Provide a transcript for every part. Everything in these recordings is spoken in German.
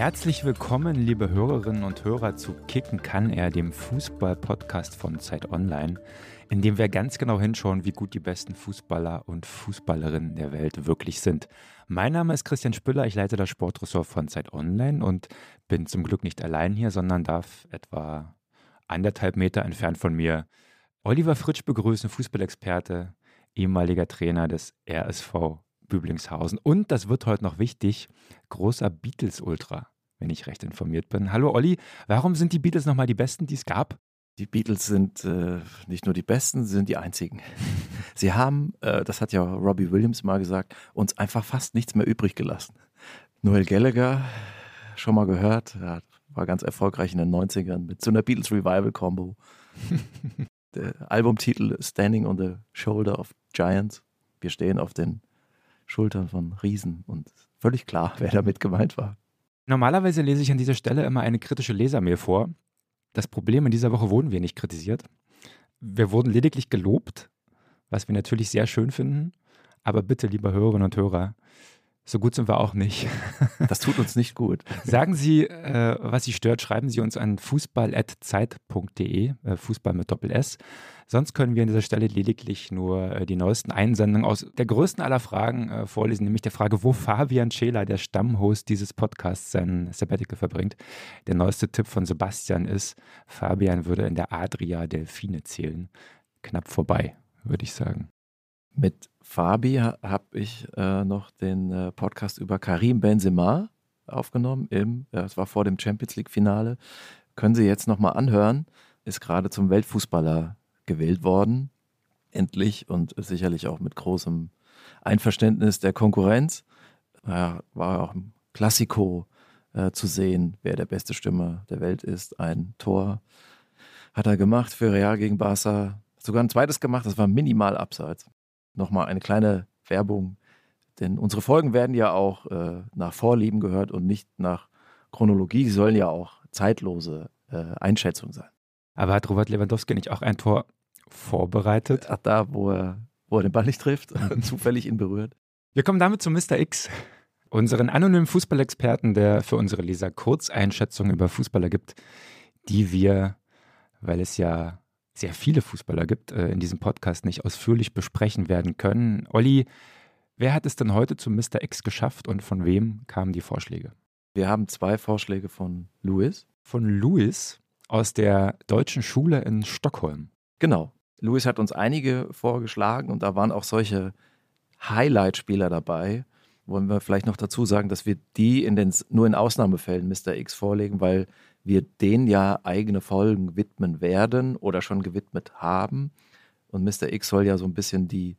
Herzlich willkommen, liebe Hörerinnen und Hörer, zu Kicken kann er, dem Fußball-Podcast von Zeit Online, in dem wir ganz genau hinschauen, wie gut die besten Fußballer und Fußballerinnen der Welt wirklich sind. Mein Name ist Christian Spüller, ich leite das Sportressort von Zeit Online und bin zum Glück nicht allein hier, sondern darf etwa anderthalb Meter entfernt von mir Oliver Fritsch begrüßen, Fußballexperte, ehemaliger Trainer des RSV Büblingshausen. Und das wird heute noch wichtig, großer Beatles-Ultra, wenn ich recht informiert bin. Hallo Olli, warum sind die Beatles nochmal die besten, die es gab? Die Beatles sind äh, nicht nur die besten, sie sind die einzigen. Sie haben, äh, das hat ja Robbie Williams mal gesagt, uns einfach fast nichts mehr übrig gelassen. Noel Gallagher, schon mal gehört, war ganz erfolgreich in den 90ern mit so einer Beatles Revival Combo. Der Albumtitel Standing on the Shoulder of Giants. Wir stehen auf den Schultern von Riesen und völlig klar, wer damit gemeint war. Normalerweise lese ich an dieser Stelle immer eine kritische Lesermail vor. Das Problem in dieser Woche wurden wir nicht kritisiert. Wir wurden lediglich gelobt, was wir natürlich sehr schön finden. Aber bitte, liebe Hörerinnen und Hörer, so gut sind wir auch nicht. Das tut uns nicht gut. Sagen Sie, äh, was Sie stört, schreiben Sie uns an fußball.zeit.de, äh, Fußball mit Doppel-S. Sonst können wir an dieser Stelle lediglich nur äh, die neuesten Einsendungen aus der größten aller Fragen äh, vorlesen, nämlich der Frage, wo Fabian Scheler, der Stammhost dieses Podcasts, sein Sabbatical verbringt. Der neueste Tipp von Sebastian ist, Fabian würde in der Adria Delfine zählen. Knapp vorbei, würde ich sagen. Mit Fabi habe ich äh, noch den äh, Podcast über Karim Benzema aufgenommen. Im, es war vor dem Champions League-Finale. Können Sie jetzt nochmal anhören. Ist gerade zum Weltfußballer gewählt worden. Endlich und sicherlich auch mit großem Einverständnis der Konkurrenz. Ja, war auch im Klassiko äh, zu sehen, wer der beste Stürmer der Welt ist. Ein Tor hat er gemacht für Real gegen Barca. Sogar ein zweites gemacht, das war minimal abseits nochmal eine kleine Werbung. Denn unsere Folgen werden ja auch äh, nach Vorlieben gehört und nicht nach Chronologie. Sie sollen ja auch zeitlose äh, Einschätzungen sein. Aber hat Robert Lewandowski nicht auch ein Tor vorbereitet? Ach, da, wo er, wo er den Ball nicht trifft, zufällig ihn berührt. Wir kommen damit zu Mr. X, unseren anonymen Fußballexperten, der für unsere Leser Kurzeinschätzungen über Fußballer gibt, die wir, weil es ja sehr viele Fußballer gibt, äh, in diesem Podcast nicht ausführlich besprechen werden können. Olli, wer hat es denn heute zu Mr. X geschafft und von wem kamen die Vorschläge? Wir haben zwei Vorschläge von Louis. Von Louis aus der deutschen Schule in Stockholm. Genau. Louis hat uns einige vorgeschlagen und da waren auch solche Highlight-Spieler dabei. Wollen wir vielleicht noch dazu sagen, dass wir die in den, nur in Ausnahmefällen Mr. X vorlegen, weil wir denen ja eigene Folgen widmen werden oder schon gewidmet haben. Und Mr. X soll ja so ein bisschen die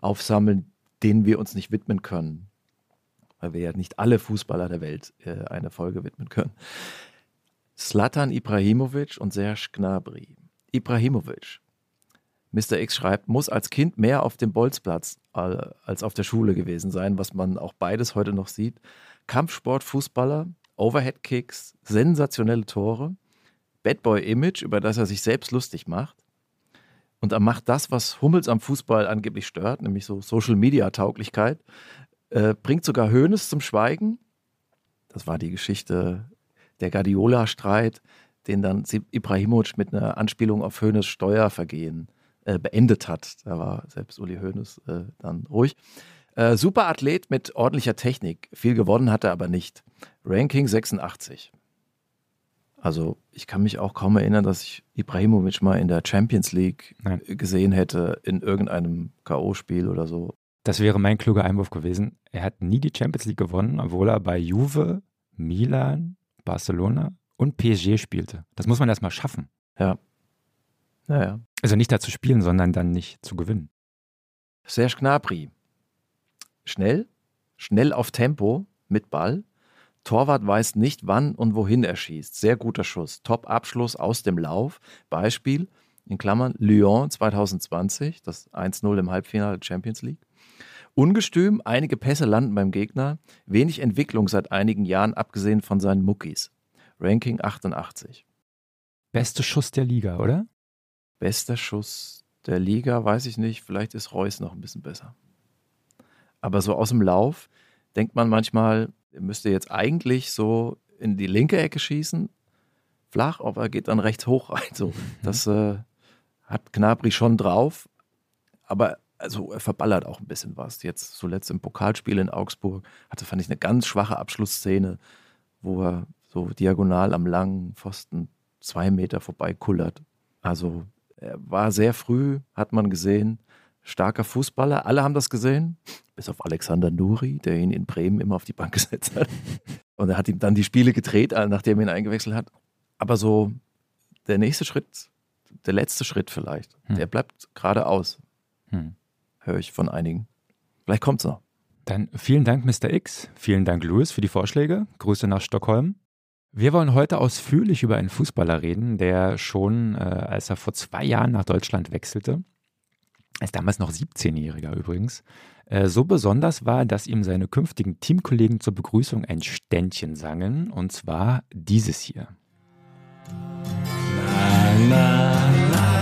aufsammeln, denen wir uns nicht widmen können. Weil wir ja nicht alle Fußballer der Welt äh, eine Folge widmen können. Slatan Ibrahimovic und Serge Gnabry. Ibrahimovic. Mr. X schreibt, muss als Kind mehr auf dem Bolzplatz äh, als auf der Schule gewesen sein, was man auch beides heute noch sieht. Kampfsport-Fußballer, Overhead-Kicks, sensationelle Tore, Bad Boy-Image, über das er sich selbst lustig macht. Und er macht das, was Hummels am Fußball angeblich stört, nämlich so Social-Media-Tauglichkeit. Äh, bringt sogar Hoeneß zum Schweigen. Das war die Geschichte der Guardiola-Streit, den dann Ibrahimovic mit einer Anspielung auf Hoeneß Steuervergehen äh, beendet hat. Da war selbst Uli Hoeneß äh, dann ruhig. Äh, super Athlet mit ordentlicher Technik. Viel gewonnen hat er aber nicht. Ranking 86. Also ich kann mich auch kaum erinnern, dass ich Ibrahimovic mal in der Champions League Nein. gesehen hätte, in irgendeinem K.O.-Spiel oder so. Das wäre mein kluger Einwurf gewesen. Er hat nie die Champions League gewonnen, obwohl er bei Juve, Milan, Barcelona und PSG spielte. Das muss man erstmal schaffen. Ja. Naja. Also nicht da zu spielen, sondern dann nicht zu gewinnen. Serge Gnabry Schnell, schnell auf Tempo mit Ball. Torwart weiß nicht, wann und wohin er schießt. Sehr guter Schuss. Top-Abschluss aus dem Lauf. Beispiel: in Klammern Lyon 2020, das 1-0 im Halbfinale der Champions League. Ungestüm, einige Pässe landen beim Gegner, wenig Entwicklung seit einigen Jahren, abgesehen von seinen Muckis. Ranking 88. Beste Schuss der Liga, oder? Bester Schuss der Liga, weiß ich nicht. Vielleicht ist Reus noch ein bisschen besser. Aber so aus dem Lauf denkt man manchmal, er müsste jetzt eigentlich so in die linke Ecke schießen, flach, aber er geht dann rechts hoch rein. So, das äh, hat Knabri schon drauf, aber also er verballert auch ein bisschen was. Jetzt zuletzt im Pokalspiel in Augsburg hatte, fand ich, eine ganz schwache Abschlussszene, wo er so diagonal am langen Pfosten zwei Meter vorbei kullert. Also er war sehr früh, hat man gesehen, starker Fußballer. Alle haben das gesehen, bis auf Alexander Nuri, der ihn in Bremen immer auf die Bank gesetzt hat. Und er hat ihm dann die Spiele gedreht, nachdem er ihn eingewechselt hat. Aber so der nächste Schritt, der letzte Schritt vielleicht, hm. der bleibt geradeaus. Hm. Höre ich von einigen. Vielleicht kommt es noch. Dann vielen Dank, Mr. X. Vielen Dank, Louis, für die Vorschläge. Grüße nach Stockholm. Wir wollen heute ausführlich über einen Fußballer reden, der schon, äh, als er vor zwei Jahren nach Deutschland wechselte, als damals noch 17-Jähriger übrigens, äh, so besonders war, dass ihm seine künftigen Teamkollegen zur Begrüßung ein Ständchen sangen, und zwar dieses hier. Na, na,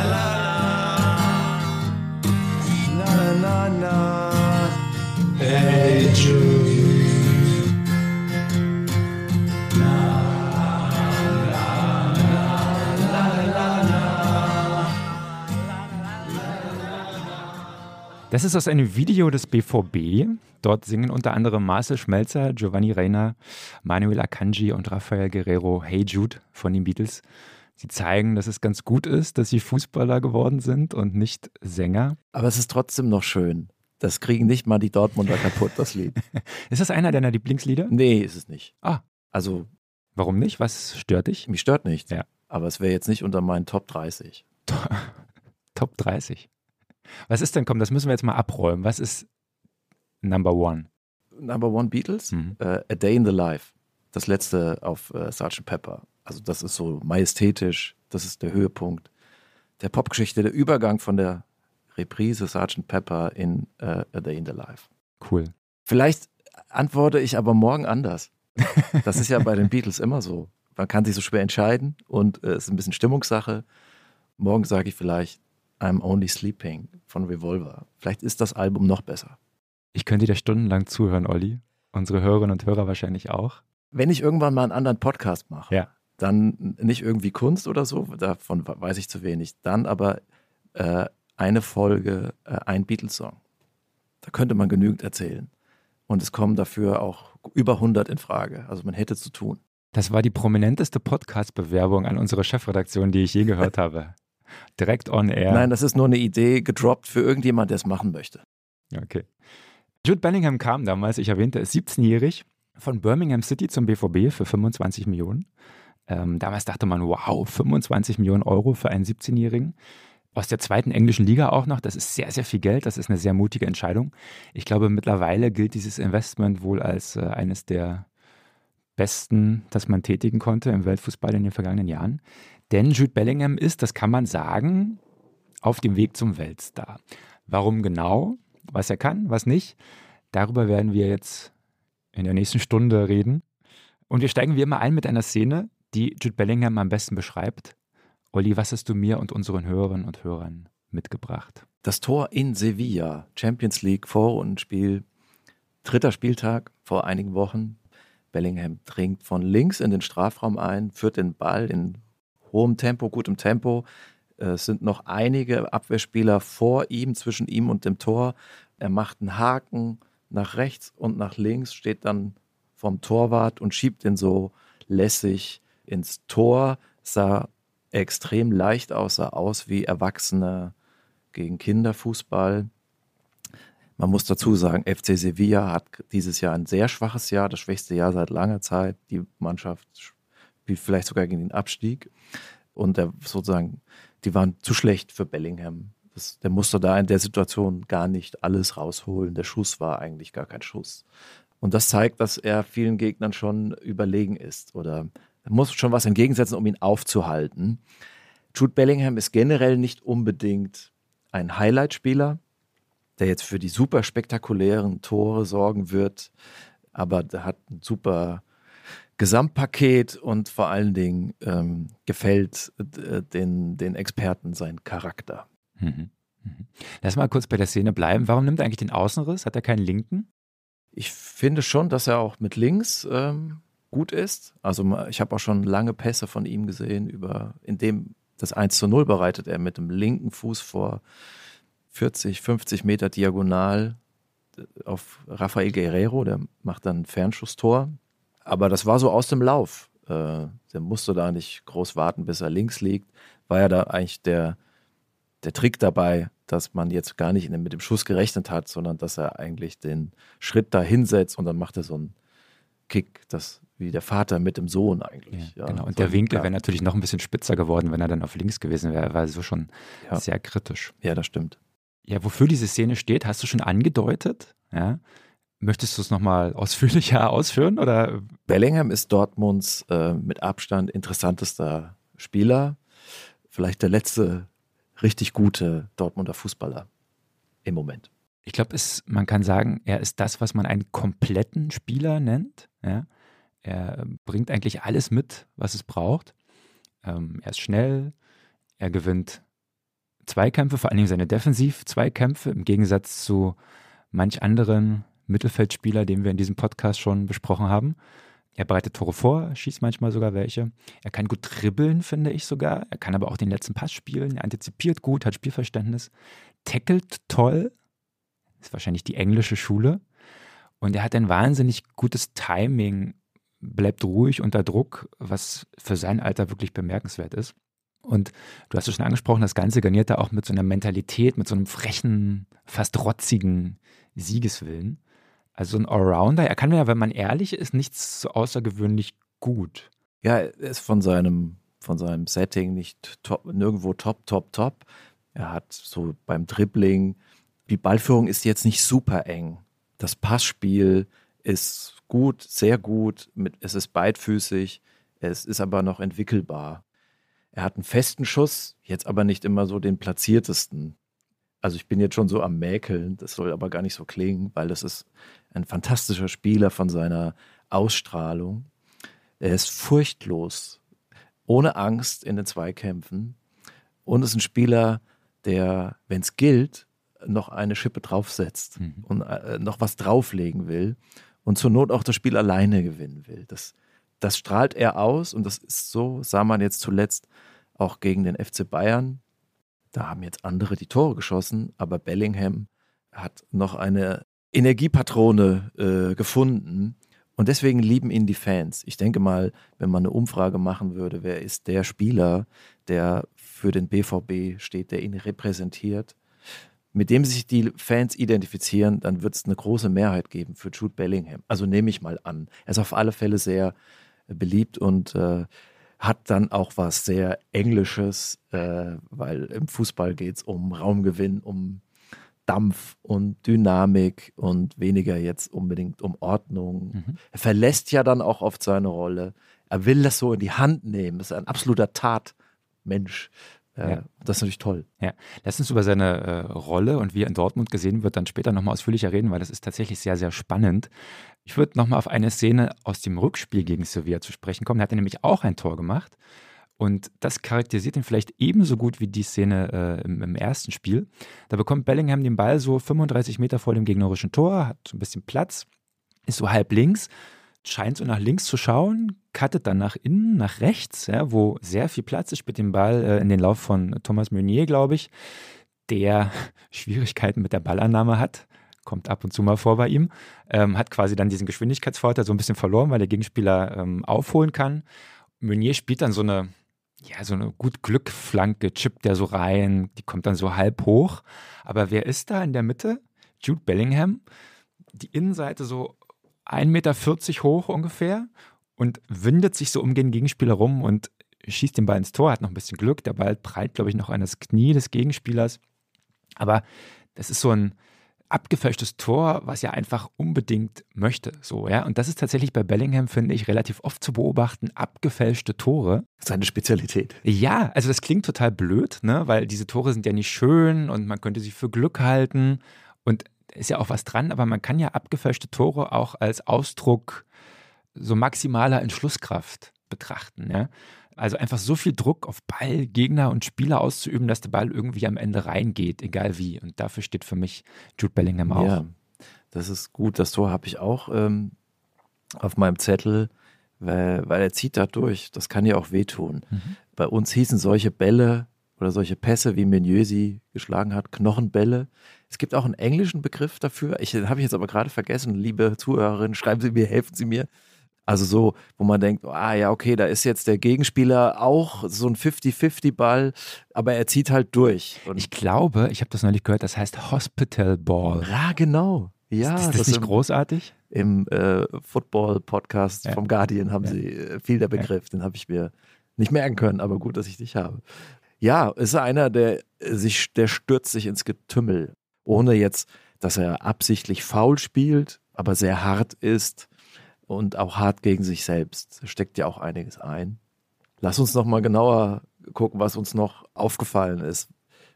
na, na, na, hey Jude. Das ist aus einem Video des BVB. Dort singen unter anderem Marcel Schmelzer, Giovanni Reiner, Manuel Akanji und Rafael Guerrero Hey Jude von den Beatles. Sie zeigen, dass es ganz gut ist, dass sie Fußballer geworden sind und nicht Sänger. Aber es ist trotzdem noch schön. Das kriegen nicht mal die Dortmunder kaputt, das Lied. ist das einer deiner Lieblingslieder? Nee, ist es nicht. Ah. Also. Warum nicht? Was stört dich? Mich stört nichts. Ja. Aber es wäre jetzt nicht unter meinen Top 30. Top 30. Was ist denn, komm, das müssen wir jetzt mal abräumen. Was ist Number One? Number One Beatles? Mhm. Uh, A Day in the Life. Das letzte auf uh, Sgt. Pepper. Also das ist so majestätisch, das ist der Höhepunkt der Popgeschichte, der Übergang von der Reprise Sgt. Pepper in uh, A Day in the Life. Cool. Vielleicht antworte ich aber morgen anders. Das ist ja bei den Beatles immer so. Man kann sich so schwer entscheiden und es ist ein bisschen Stimmungssache. Morgen sage ich vielleicht I'm Only Sleeping von Revolver. Vielleicht ist das Album noch besser. Ich könnte dir stundenlang zuhören, Olli. Unsere Hörerinnen und Hörer wahrscheinlich auch. Wenn ich irgendwann mal einen anderen Podcast mache, ja. dann nicht irgendwie Kunst oder so, davon weiß ich zu wenig. Dann aber äh, eine Folge, äh, ein Beatles-Song. Da könnte man genügend erzählen. Und es kommen dafür auch über 100 in Frage. Also man hätte zu tun. Das war die prominenteste Podcast-Bewerbung an unsere Chefredaktion, die ich je gehört habe. Direkt on air. Nein, das ist nur eine Idee gedroppt für irgendjemand, der es machen möchte. Okay. Jude Bellingham kam damals, ich erwähnte es, 17-jährig von Birmingham City zum BVB für 25 Millionen. Ähm, damals dachte man, wow, 25 Millionen Euro für einen 17-Jährigen. Aus der zweiten englischen Liga auch noch. Das ist sehr, sehr viel Geld. Das ist eine sehr mutige Entscheidung. Ich glaube, mittlerweile gilt dieses Investment wohl als äh, eines der besten, das man tätigen konnte im Weltfußball in den vergangenen Jahren. Denn Jude Bellingham ist, das kann man sagen, auf dem Weg zum Weltstar. Warum genau? Was er kann, was nicht? Darüber werden wir jetzt in der nächsten Stunde reden. Und wir steigen wie immer ein mit einer Szene, die Jude Bellingham am besten beschreibt. Olli, was hast du mir und unseren Hörerinnen und Hörern mitgebracht? Das Tor in Sevilla, Champions League Vorrundenspiel, dritter Spieltag vor einigen Wochen. Bellingham dringt von links in den Strafraum ein, führt den Ball in hohem Tempo, gutem Tempo. Es sind noch einige Abwehrspieler vor ihm, zwischen ihm und dem Tor. Er macht einen Haken nach rechts und nach links, steht dann vom Torwart und schiebt ihn so lässig ins Tor. Sah extrem leicht aus, sah aus wie Erwachsene gegen Kinderfußball. Man muss dazu sagen, FC Sevilla hat dieses Jahr ein sehr schwaches Jahr, das schwächste Jahr seit langer Zeit. Die Mannschaft spielt vielleicht sogar gegen den Abstieg. Und der sozusagen, die waren zu schlecht für Bellingham. Das, der musste da in der Situation gar nicht alles rausholen. Der Schuss war eigentlich gar kein Schuss. Und das zeigt, dass er vielen Gegnern schon überlegen ist oder er muss schon was entgegensetzen, um ihn aufzuhalten. Jude Bellingham ist generell nicht unbedingt ein Highlight-Spieler, der jetzt für die super spektakulären Tore sorgen wird, aber der hat ein super Gesamtpaket und vor allen Dingen ähm, gefällt äh, den, den Experten sein Charakter. Mhm. Mhm. Lass mal kurz bei der Szene bleiben. Warum nimmt er eigentlich den Außenriss? Hat er keinen linken? Ich finde schon, dass er auch mit links ähm, gut ist. Also ich habe auch schon lange Pässe von ihm gesehen, über, in dem das 1 zu 0 bereitet er mit dem linken Fuß vor 40, 50 Meter diagonal äh, auf Rafael Guerrero, der macht dann ein Fernschusstor. Aber das war so aus dem Lauf. Äh, der musste da nicht groß warten, bis er links liegt. War ja da eigentlich der, der Trick dabei, dass man jetzt gar nicht mit dem Schuss gerechnet hat, sondern dass er eigentlich den Schritt da hinsetzt und dann macht er so einen Kick, das wie der Vater mit dem Sohn eigentlich. Ja, ja, genau, und der Winkel wäre natürlich noch ein bisschen spitzer geworden, wenn er dann auf links gewesen wäre, war so schon ja. sehr kritisch. Ja, das stimmt. Ja, wofür diese Szene steht, hast du schon angedeutet. Ja. Möchtest du es nochmal ausführlicher ausführen? Oder? Bellingham ist Dortmunds äh, mit Abstand interessantester Spieler. Vielleicht der letzte richtig gute Dortmunder Fußballer im Moment. Ich glaube, man kann sagen, er ist das, was man einen kompletten Spieler nennt. Ja? Er bringt eigentlich alles mit, was es braucht. Ähm, er ist schnell, er gewinnt Zweikämpfe, vor allem seine Defensiv-Zweikämpfe, im Gegensatz zu manch anderen Mittelfeldspieler, den wir in diesem Podcast schon besprochen haben. Er bereitet Tore vor, schießt manchmal sogar welche. Er kann gut dribbeln, finde ich sogar. Er kann aber auch den letzten Pass spielen. Er antizipiert gut, hat Spielverständnis, tackelt toll. Ist wahrscheinlich die englische Schule. Und er hat ein wahnsinnig gutes Timing, bleibt ruhig unter Druck, was für sein Alter wirklich bemerkenswert ist. Und du hast es schon angesprochen, das Ganze garniert er auch mit so einer Mentalität, mit so einem frechen, fast rotzigen Siegeswillen. Also ein Allrounder, er kann ja, wenn man ehrlich ist, nichts so außergewöhnlich gut. Ja, er ist von seinem, von seinem Setting nicht top, nirgendwo top, top, top. Er hat so beim Dribbling, die Ballführung ist jetzt nicht super eng. Das Passspiel ist gut, sehr gut, mit, es ist beidfüßig, es ist aber noch entwickelbar. Er hat einen festen Schuss, jetzt aber nicht immer so den platziertesten. Also ich bin jetzt schon so am Mäkeln, das soll aber gar nicht so klingen, weil das ist ein fantastischer Spieler von seiner Ausstrahlung. Er ist furchtlos, ohne Angst in den Zweikämpfen und ist ein Spieler, der, wenn es gilt, noch eine Schippe draufsetzt mhm. und äh, noch was drauflegen will und zur Not auch das Spiel alleine gewinnen will. Das, das strahlt er aus und das ist so, sah man jetzt zuletzt auch gegen den FC Bayern, da haben jetzt andere die Tore geschossen, aber Bellingham hat noch eine Energiepatrone äh, gefunden. Und deswegen lieben ihn die Fans. Ich denke mal, wenn man eine Umfrage machen würde, wer ist der Spieler, der für den BVB steht, der ihn repräsentiert, mit dem sich die Fans identifizieren, dann wird es eine große Mehrheit geben für Jude Bellingham. Also nehme ich mal an. Er ist auf alle Fälle sehr beliebt und äh, hat dann auch was sehr Englisches, äh, weil im Fußball geht es um Raumgewinn, um Dampf und Dynamik und weniger jetzt unbedingt um Ordnung. Mhm. Er verlässt ja dann auch oft seine Rolle. Er will das so in die Hand nehmen. Das ist ein absoluter Tatmensch. Äh, ja. Das ist natürlich toll. Ja, lass uns über seine äh, Rolle und wie er in Dortmund gesehen wird, dann später nochmal ausführlicher reden, weil das ist tatsächlich sehr, sehr spannend. Ich würde nochmal auf eine Szene aus dem Rückspiel gegen Sevilla zu sprechen kommen. Da hat er nämlich auch ein Tor gemacht. Und das charakterisiert ihn vielleicht ebenso gut wie die Szene äh, im, im, ersten Spiel. Da bekommt Bellingham den Ball so 35 Meter vor dem gegnerischen Tor, hat so ein bisschen Platz, ist so halb links, scheint so nach links zu schauen, cuttet dann nach innen, nach rechts, ja, wo sehr viel Platz ist, spielt den Ball äh, in den Lauf von Thomas Meunier, glaube ich, der Schwierigkeiten mit der Ballannahme hat kommt ab und zu mal vor bei ihm, ähm, hat quasi dann diesen Geschwindigkeitsvorteil so ein bisschen verloren, weil der Gegenspieler ähm, aufholen kann. Meunier spielt dann so eine, ja, so eine gut Glückflanke, chippt der so rein, die kommt dann so halb hoch. Aber wer ist da in der Mitte? Jude Bellingham. Die Innenseite so 1,40 Meter hoch ungefähr und windet sich so um den Gegenspieler rum und schießt den Ball ins Tor, hat noch ein bisschen Glück. Der Ball prallt, glaube ich, noch an das Knie des Gegenspielers. Aber das ist so ein, abgefälschtes Tor, was er einfach unbedingt möchte. So, ja. Und das ist tatsächlich bei Bellingham, finde ich, relativ oft zu beobachten, abgefälschte Tore. Seine Spezialität. Ja, also das klingt total blöd, ne? weil diese Tore sind ja nicht schön und man könnte sie für Glück halten. Und ist ja auch was dran, aber man kann ja abgefälschte Tore auch als Ausdruck so maximaler Entschlusskraft betrachten. Ja? Also einfach so viel Druck auf Ball, Gegner und Spieler auszuüben, dass der Ball irgendwie am Ende reingeht, egal wie. Und dafür steht für mich Jude Bellingham auch. Ja, das ist gut. Das Tor habe ich auch ähm, auf meinem Zettel, weil, weil er zieht da durch. Das kann ja auch wehtun. Mhm. Bei uns hießen solche Bälle oder solche Pässe, wie Menieu sie geschlagen hat, Knochenbälle. Es gibt auch einen englischen Begriff dafür. Ich habe ich jetzt aber gerade vergessen. Liebe Zuhörerinnen, schreiben Sie mir, helfen Sie mir. Also so, wo man denkt, ah ja, okay, da ist jetzt der Gegenspieler auch so ein 50-50-Ball, aber er zieht halt durch. Und ich glaube, ich habe das neulich gehört, das heißt Hospital Ball. Ja, genau. Ja, ist das, das nicht im, großartig? Im äh, Football-Podcast ja. vom Guardian haben ja. sie äh, viel der Begriff, ja. den habe ich mir nicht merken können, aber gut, dass ich dich habe. Ja, ist einer, der sich, der stürzt sich ins Getümmel, ohne jetzt, dass er absichtlich faul spielt, aber sehr hart ist und auch hart gegen sich selbst. Steckt ja auch einiges ein. Lass uns noch mal genauer gucken, was uns noch aufgefallen ist,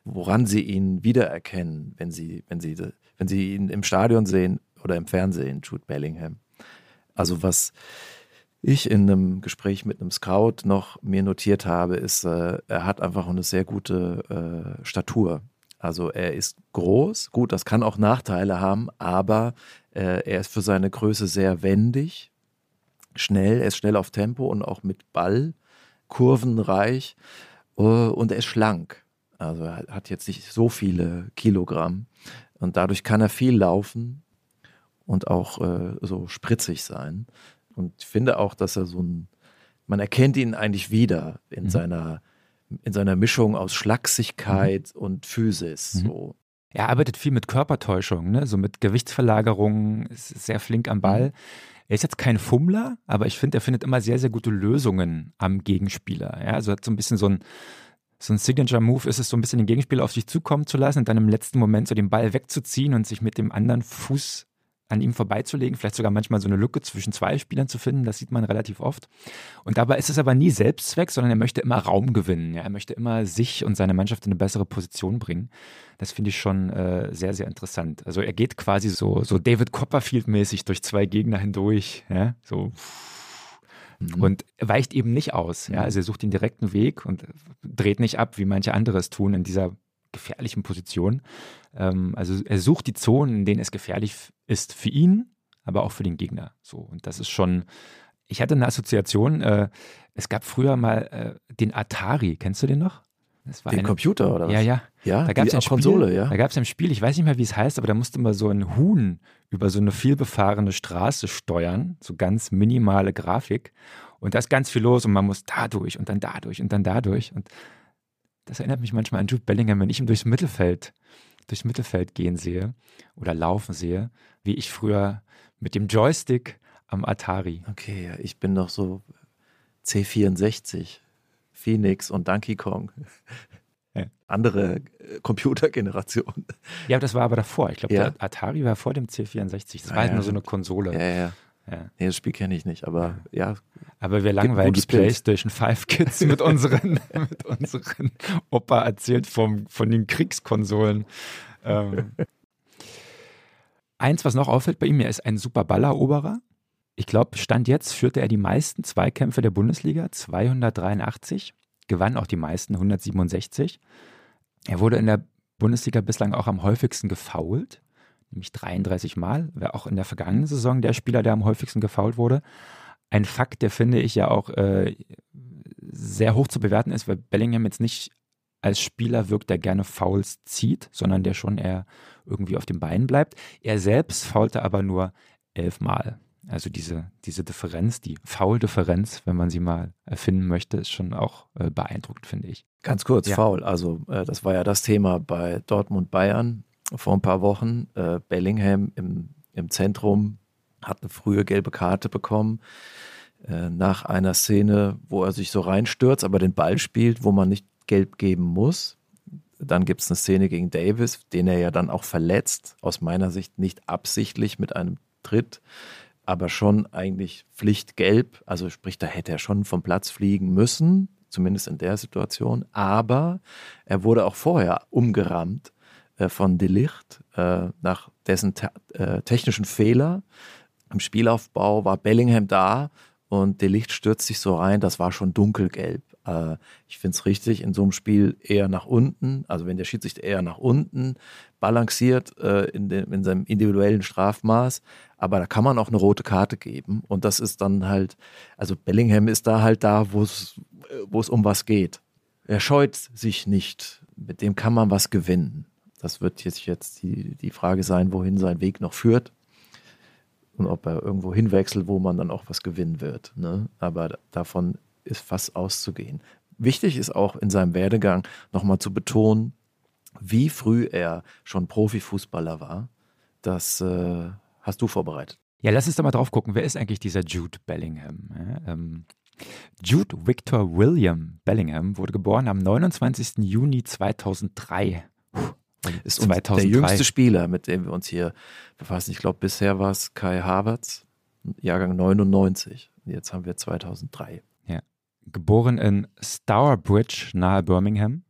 woran Sie ihn wiedererkennen, wenn Sie, wenn Sie, wenn Sie ihn im Stadion sehen oder im Fernsehen, Jude Bellingham. Also was ich in einem Gespräch mit einem Scout noch mir notiert habe, ist, äh, er hat einfach eine sehr gute äh, Statur. Also er ist groß, gut, das kann auch Nachteile haben, aber äh, er ist für seine Größe sehr wendig, schnell, er ist schnell auf Tempo und auch mit Ball, kurvenreich äh, und er ist schlank. Also er hat jetzt nicht so viele Kilogramm und dadurch kann er viel laufen und auch äh, so spritzig sein. Und ich finde auch, dass er so ein, man erkennt ihn eigentlich wieder in mhm. seiner in seiner Mischung aus Schlagsigkeit mhm. und Physis. Mhm. So. Er arbeitet viel mit Körpertäuschung, ne? so mit Gewichtsverlagerungen, ist sehr flink am Ball. Mhm. Er ist jetzt kein Fummler, aber ich finde, er findet immer sehr, sehr gute Lösungen am Gegenspieler. Ja? Also hat so ein bisschen so ein, so ein Signature-Move ist es, so ein bisschen den Gegenspieler auf sich zukommen zu lassen und dann im letzten Moment so den Ball wegzuziehen und sich mit dem anderen Fuß an ihm vorbeizulegen, vielleicht sogar manchmal so eine Lücke zwischen zwei Spielern zu finden, das sieht man relativ oft. Und dabei ist es aber nie Selbstzweck, sondern er möchte immer Raum gewinnen. Ja? Er möchte immer sich und seine Mannschaft in eine bessere Position bringen. Das finde ich schon äh, sehr, sehr interessant. Also er geht quasi so, so David Copperfield-mäßig durch zwei Gegner hindurch. Ja? So. Mhm. Und weicht eben nicht aus. Ja? Mhm. Also er sucht den direkten Weg und dreht nicht ab, wie manche andere es tun in dieser gefährlichen Position. Ähm, also er sucht die Zonen, in denen es gefährlich ist für ihn, aber auch für den Gegner. So und das ist schon. Ich hatte eine Assoziation. Äh, es gab früher mal äh, den Atari. Kennst du den noch? den eine, Computer oder was? Ja, ja. Ja, da gab es ein Spiel, Konsole, ja. Da gab es ein Spiel, ich weiß nicht mehr, wie es heißt, aber da musste man so ein Huhn über so eine vielbefahrene Straße steuern, so ganz minimale Grafik. Und da ist ganz viel los und man muss da durch und dann da durch und dann da durch. Und das erinnert mich manchmal an Jude Bellingham, wenn ich ihn durchs Mittelfeld, durchs Mittelfeld gehen sehe oder laufen sehe, wie ich früher mit dem Joystick am Atari. Okay, ja, ich bin noch so C64, Phoenix und Donkey Kong. Ja. Andere äh, Computergeneration. Ja, das war aber davor. Ich glaube, ja. der Atari war vor dem C64. Das war halt nur so eine Konsole. Ja, ja. Ja. Nee, das Spiel kenne ich nicht, aber ja. Aber wir langweilen die PlayStation 5 Kids mit unseren, mit unseren Opa erzählt vom, von den Kriegskonsolen. Ähm. Eins, was noch auffällt bei ihm, er ist ein super Balleroberer. Ich glaube, Stand jetzt führte er die meisten Zweikämpfe der Bundesliga, 283, gewann auch die meisten, 167. Er wurde in der Bundesliga bislang auch am häufigsten gefoult nämlich 33 Mal, war auch in der vergangenen Saison der Spieler, der am häufigsten gefault wurde. Ein Fakt, der finde ich ja auch äh, sehr hoch zu bewerten ist, weil Bellingham jetzt nicht als Spieler wirkt, der gerne Fouls zieht, sondern der schon eher irgendwie auf den Beinen bleibt. Er selbst faulte aber nur elfmal. Also diese, diese Differenz, die Foul-Differenz, wenn man sie mal erfinden möchte, ist schon auch äh, beeindruckend, finde ich. Ganz kurz, ja. Foul. Also äh, das war ja das Thema bei Dortmund Bayern vor ein paar Wochen. Äh, Bellingham im, im Zentrum hat eine frühe gelbe Karte bekommen äh, nach einer Szene, wo er sich so reinstürzt, aber den Ball spielt, wo man nicht gelb geben muss. Dann gibt es eine Szene gegen Davis, den er ja dann auch verletzt, aus meiner Sicht nicht absichtlich mit einem Tritt, aber schon eigentlich pflichtgelb. Also sprich, da hätte er schon vom Platz fliegen müssen, zumindest in der Situation. Aber er wurde auch vorher umgerammt von Delicht äh, nach dessen äh, technischen Fehler. Im Spielaufbau war Bellingham da und Delicht stürzt sich so rein. Das war schon dunkelgelb. Äh, ich finde es richtig, in so einem Spiel eher nach unten, also wenn der Schiedsrichter eher nach unten balanciert äh, in, dem, in seinem individuellen Strafmaß, aber da kann man auch eine rote Karte geben und das ist dann halt, also Bellingham ist da halt da, wo es um was geht. Er scheut sich nicht, mit dem kann man was gewinnen. Das wird jetzt, jetzt die, die Frage sein, wohin sein Weg noch führt und ob er irgendwo hinwechselt, wo man dann auch was gewinnen wird. Ne? Aber davon ist fast auszugehen. Wichtig ist auch in seinem Werdegang nochmal zu betonen, wie früh er schon Profifußballer war. Das äh, hast du vorbereitet. Ja, lass uns da mal drauf gucken. Wer ist eigentlich dieser Jude Bellingham? Ja, ähm, Jude Victor William Bellingham wurde geboren am 29. Juni 2003. Ist 2003. der jüngste Spieler, mit dem wir uns hier befassen. Ich glaube, bisher war es Kai Havertz, Jahrgang 99. Jetzt haben wir 2003 geboren in Stourbridge nahe Birmingham.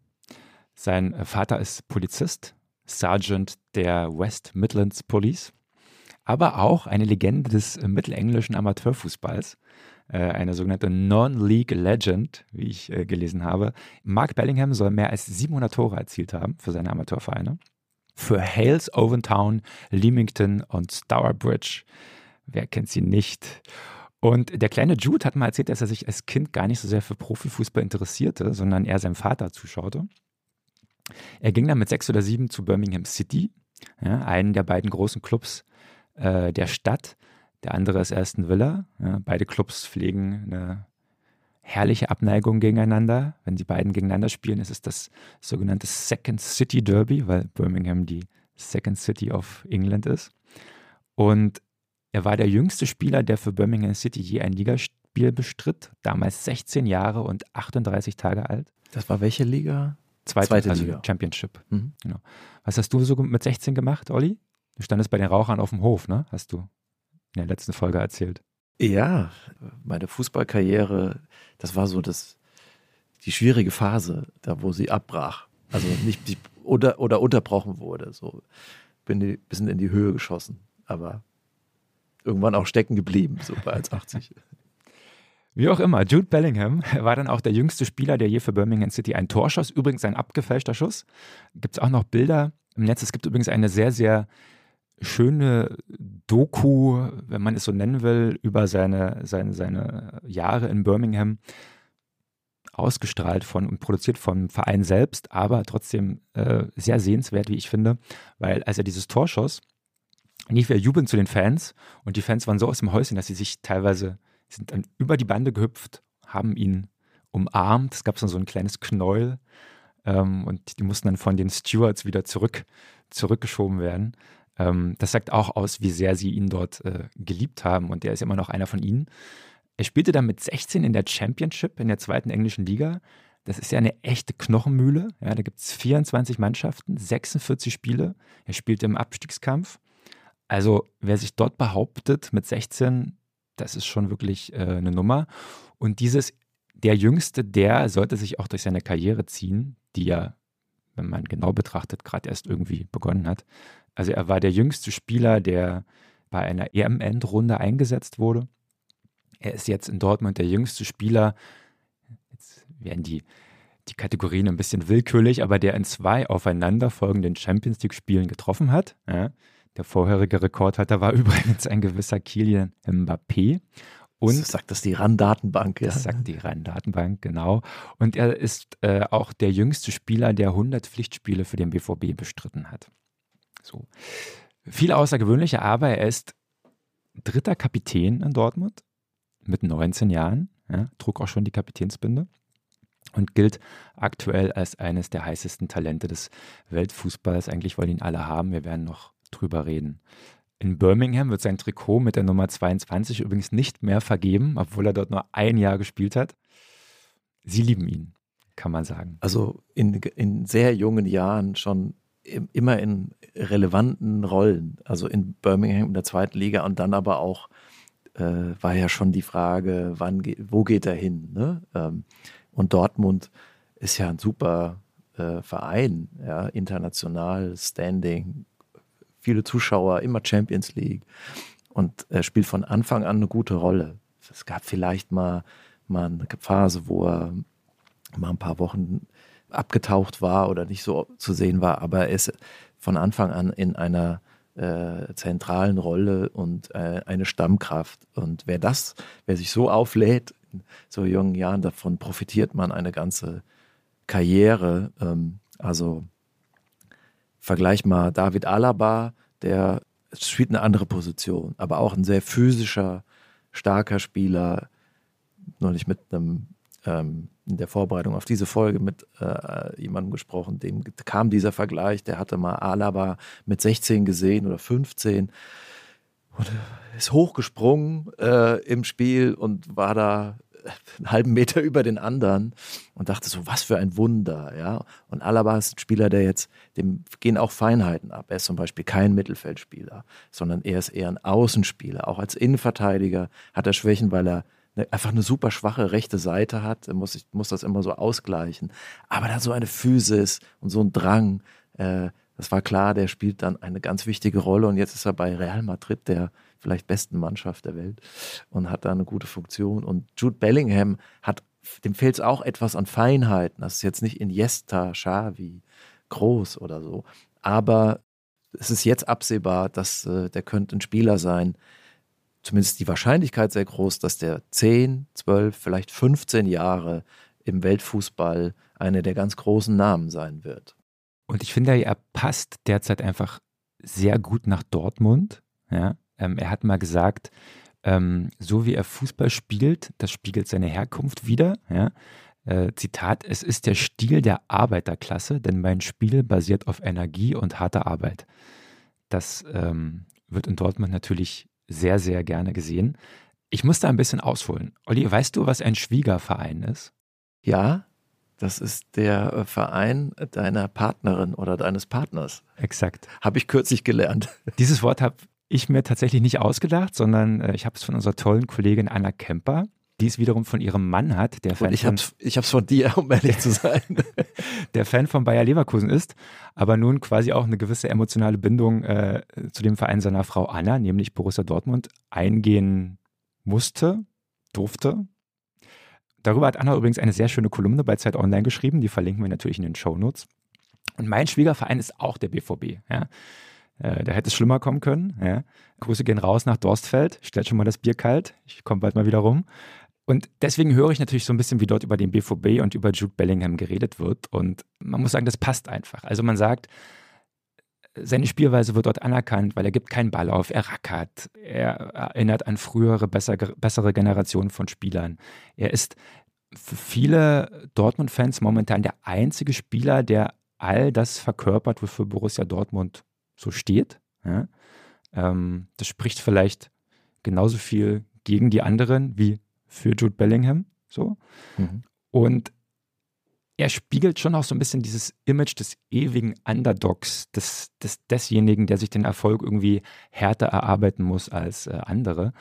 Sein Vater ist Polizist, Sergeant der West Midlands Police, aber auch eine Legende des mittelenglischen Amateurfußballs, eine sogenannte Non-League Legend, wie ich äh, gelesen habe. Mark Bellingham soll mehr als 700 Tore erzielt haben für seine Amateurvereine. Für Hales, Oventown, Leamington und Stourbridge. Wer kennt sie nicht? Und der kleine Jude hat mal erzählt, dass er sich als Kind gar nicht so sehr für Profifußball interessierte, sondern er seinem Vater zuschaute. Er ging dann mit sechs oder sieben zu Birmingham City, ja, einen der beiden großen Clubs äh, der Stadt. Der andere ist Aston Villa. Ja, beide Clubs pflegen eine herrliche Abneigung gegeneinander. Wenn die beiden gegeneinander spielen, ist es das sogenannte Second City Derby, weil Birmingham die Second City of England ist. Und er war der jüngste Spieler, der für Birmingham City je ein Ligaspiel bestritt, damals 16 Jahre und 38 Tage alt. Das war welche Liga? Zweite, Zweite also Liga. Championship. Mhm. Genau. Was hast du so mit 16 gemacht, Olli? Du standest bei den Rauchern auf dem Hof, ne? Hast du in der letzten Folge erzählt. Ja, meine Fußballkarriere, das war so das, die schwierige Phase, da wo sie abbrach. Also nicht oder, oder unterbrochen wurde. So bin ein bisschen in die Höhe geschossen. Aber irgendwann auch stecken geblieben, so bei 1,80. Wie auch immer, Jude Bellingham war dann auch der jüngste Spieler, der je für Birmingham City ein Tor schoss. Übrigens ein abgefälschter Schuss. Gibt es auch noch Bilder im Netz. Es gibt übrigens eine sehr, sehr schöne Doku, wenn man es so nennen will, über seine, seine, seine Jahre in Birmingham. Ausgestrahlt von und produziert vom Verein selbst, aber trotzdem äh, sehr sehenswert, wie ich finde, weil als er dieses Tor schoss, lief er jubeln zu den Fans und die Fans waren so aus dem Häuschen, dass sie sich teilweise sind dann über die Bande gehüpft, haben ihn umarmt. Es gab so ein kleines Knäuel ähm, und die mussten dann von den Stewards wieder zurück, zurückgeschoben werden. Ähm, das sagt auch aus, wie sehr sie ihn dort äh, geliebt haben und der ist immer noch einer von ihnen. Er spielte dann mit 16 in der Championship in der zweiten englischen Liga. Das ist ja eine echte Knochenmühle. Ja, da gibt es 24 Mannschaften, 46 Spiele. Er spielte im Abstiegskampf. Also wer sich dort behauptet mit 16, das ist schon wirklich äh, eine Nummer. Und dieses, der Jüngste, der sollte sich auch durch seine Karriere ziehen, die ja, wenn man genau betrachtet, gerade erst irgendwie begonnen hat. Also er war der jüngste Spieler, der bei einer EM-Endrunde eingesetzt wurde. Er ist jetzt in Dortmund der jüngste Spieler. Jetzt werden die, die Kategorien ein bisschen willkürlich, aber der in zwei aufeinanderfolgenden Champions League-Spielen getroffen hat. Ja. Der vorherige Rekordhalter war übrigens ein gewisser Kilian Mbappé. Und das sagt das die RAN-Datenbank. Ja. Das sagt die RAN-Datenbank, genau. Und er ist äh, auch der jüngste Spieler, der 100 Pflichtspiele für den BVB bestritten hat. So. Viel außergewöhnlicher, aber er ist dritter Kapitän in Dortmund mit 19 Jahren, ja, trug auch schon die Kapitänsbinde und gilt aktuell als eines der heißesten Talente des Weltfußballs. Eigentlich wollen ihn alle haben. Wir werden noch drüber reden. In Birmingham wird sein Trikot mit der Nummer 22 übrigens nicht mehr vergeben, obwohl er dort nur ein Jahr gespielt hat. Sie lieben ihn. kann man sagen. Also in, in sehr jungen Jahren schon immer in relevanten Rollen, also in Birmingham in der zweiten Liga und dann aber auch äh, war ja schon die Frage, wann wo geht er hin? Ne? Ähm, und Dortmund ist ja ein super äh, Verein, ja, international, Standing, viele Zuschauer, immer Champions League und er spielt von Anfang an eine gute Rolle. Es gab vielleicht mal, mal eine Phase, wo er mal ein paar Wochen abgetaucht war oder nicht so zu sehen war, aber er ist von Anfang an in einer äh, zentralen Rolle und äh, eine Stammkraft. Und wer das, wer sich so auflädt in so jungen Jahren, davon profitiert man eine ganze Karriere. Ähm, also vergleich mal David Alaba, der spielt eine andere Position, aber auch ein sehr physischer, starker Spieler, noch nicht mit einem ähm, in der Vorbereitung auf diese Folge mit äh, jemandem gesprochen, dem kam dieser Vergleich, der hatte mal Alaba mit 16 gesehen oder 15 und ist hochgesprungen äh, im Spiel und war da einen halben Meter über den anderen und dachte so, was für ein Wunder, ja. Und Alaba ist ein Spieler, der jetzt, dem gehen auch Feinheiten ab. Er ist zum Beispiel kein Mittelfeldspieler, sondern er ist eher ein Außenspieler. Auch als Innenverteidiger hat er Schwächen, weil er eine, einfach eine super schwache rechte Seite hat, muss, ich, muss das immer so ausgleichen. Aber da so eine Physis und so ein Drang, äh, das war klar, der spielt dann eine ganz wichtige Rolle und jetzt ist er bei Real Madrid der vielleicht besten Mannschaft der Welt und hat da eine gute Funktion. Und Jude Bellingham hat, dem fehlt es auch etwas an Feinheiten. Das ist jetzt nicht Iniesta, Xavi, groß oder so. Aber es ist jetzt absehbar, dass äh, der könnte ein Spieler sein, zumindest die Wahrscheinlichkeit sehr groß, dass der 10, 12, vielleicht 15 Jahre im Weltfußball eine der ganz großen Namen sein wird. Und ich finde, er passt derzeit einfach sehr gut nach Dortmund. Ja? Ähm, er hat mal gesagt, ähm, so wie er Fußball spielt, das spiegelt seine Herkunft wider. Ja? Äh, Zitat, es ist der Stil der Arbeiterklasse, denn mein Spiel basiert auf Energie und harter Arbeit. Das ähm, wird in Dortmund natürlich sehr, sehr gerne gesehen. Ich muss da ein bisschen ausholen. Olli, weißt du, was ein Schwiegerverein ist? Ja, das ist der äh, Verein deiner Partnerin oder deines Partners. Exakt. Habe ich kürzlich gelernt. Dieses Wort habe ich mir tatsächlich nicht ausgedacht, sondern äh, ich habe es von unserer tollen Kollegin Anna Kemper die es wiederum von ihrem Mann hat, der Fan Und ich habe es von dir, um ehrlich zu sein. der Fan von Bayer Leverkusen ist, aber nun quasi auch eine gewisse emotionale Bindung äh, zu dem Verein seiner Frau Anna, nämlich Borussia Dortmund, eingehen musste, durfte. Darüber hat Anna übrigens eine sehr schöne Kolumne bei Zeit Online geschrieben, die verlinken wir natürlich in den Show Notes. Und mein Schwiegerverein ist auch der BVB. Ja. Äh, da hätte es schlimmer kommen können. Ja. Grüße gehen raus nach Dorstfeld. Stellt schon mal das Bier kalt. Ich komme bald mal wieder rum. Und deswegen höre ich natürlich so ein bisschen, wie dort über den BVB und über Jude Bellingham geredet wird. Und man muss sagen, das passt einfach. Also man sagt, seine Spielweise wird dort anerkannt, weil er gibt keinen Ball auf, er rackert, er erinnert an frühere, besser, bessere Generationen von Spielern. Er ist für viele Dortmund-Fans momentan der einzige Spieler, der all das verkörpert, wofür Borussia Dortmund so steht. Ja? Ähm, das spricht vielleicht genauso viel gegen die anderen wie für Jude Bellingham. So. Mhm. Und er spiegelt schon auch so ein bisschen dieses Image des ewigen Underdogs, des, des, desjenigen, der sich den Erfolg irgendwie härter erarbeiten muss als äh, andere.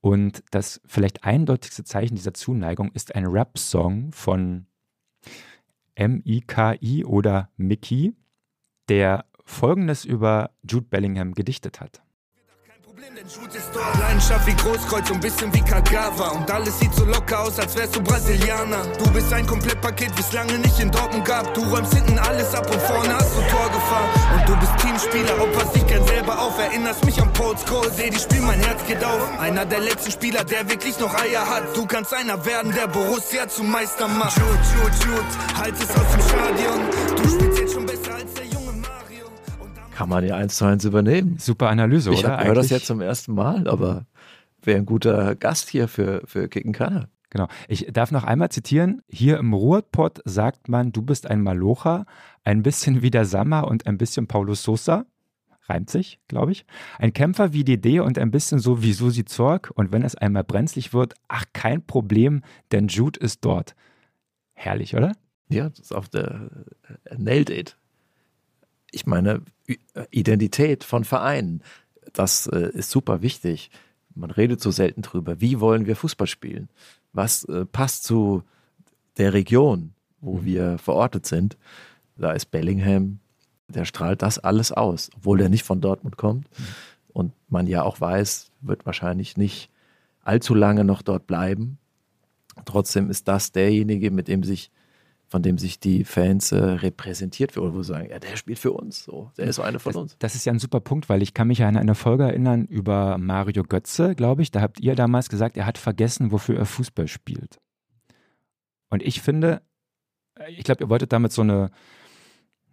Und das vielleicht eindeutigste Zeichen dieser Zuneigung ist ein Rap-Song von M-I-K-I oder Mickey, der folgendes über Jude Bellingham gedichtet hat. Leidenschaft wie Großkreuz und bisschen wie Kagawa. Und alles sieht so locker aus, als wärst du Brasilianer. Du bist ein Komplettpaket, wie es lange nicht in Dortmund gab. Du räumst hinten alles ab und vorne hast du Torgefahr Und du bist Teamspieler, opferst dich gern selber auf. Erinnerst mich an Paul Scholes, seh die Spiel, mein Herz geht auf. Einer der letzten Spieler, der wirklich noch Eier hat. Du kannst einer werden, der Borussia zum Meister macht. Jude, Jude, Jude, halt es aus dem Stadion. Du spielst jetzt schon kann man ja eins zu eins übernehmen. Super Analyse, ich oder? Ich höre das jetzt zum ersten Mal, aber wäre ein guter Gast hier für, für Kicken Kanner. Genau. Ich darf noch einmal zitieren. Hier im Ruhrpott sagt man, du bist ein Malocha, ein bisschen wie der Sammer und ein bisschen Paulo Sosa. Reimt sich, glaube ich. Ein Kämpfer wie DD und ein bisschen so wie Susi Zorg. Und wenn es einmal brenzlig wird, ach, kein Problem, denn Jude ist dort. Herrlich, oder? Ja, das ist auf der nailed it. Ich meine, Identität von Vereinen, das äh, ist super wichtig. Man redet so selten drüber. Wie wollen wir Fußball spielen? Was äh, passt zu der Region, wo mhm. wir verortet sind? Da ist Bellingham, der strahlt das alles aus, obwohl er nicht von Dortmund kommt. Mhm. Und man ja auch weiß, wird wahrscheinlich nicht allzu lange noch dort bleiben. Trotzdem ist das derjenige, mit dem sich von dem sich die Fans äh, repräsentiert werden, wo sie sagen, ja, der spielt für uns, so, der ist so einer von das, uns. Das ist ja ein super Punkt, weil ich kann mich ja an eine Folge erinnern über Mario Götze, glaube ich. Da habt ihr damals gesagt, er hat vergessen, wofür er Fußball spielt. Und ich finde, ich glaube, ihr wolltet damit so eine,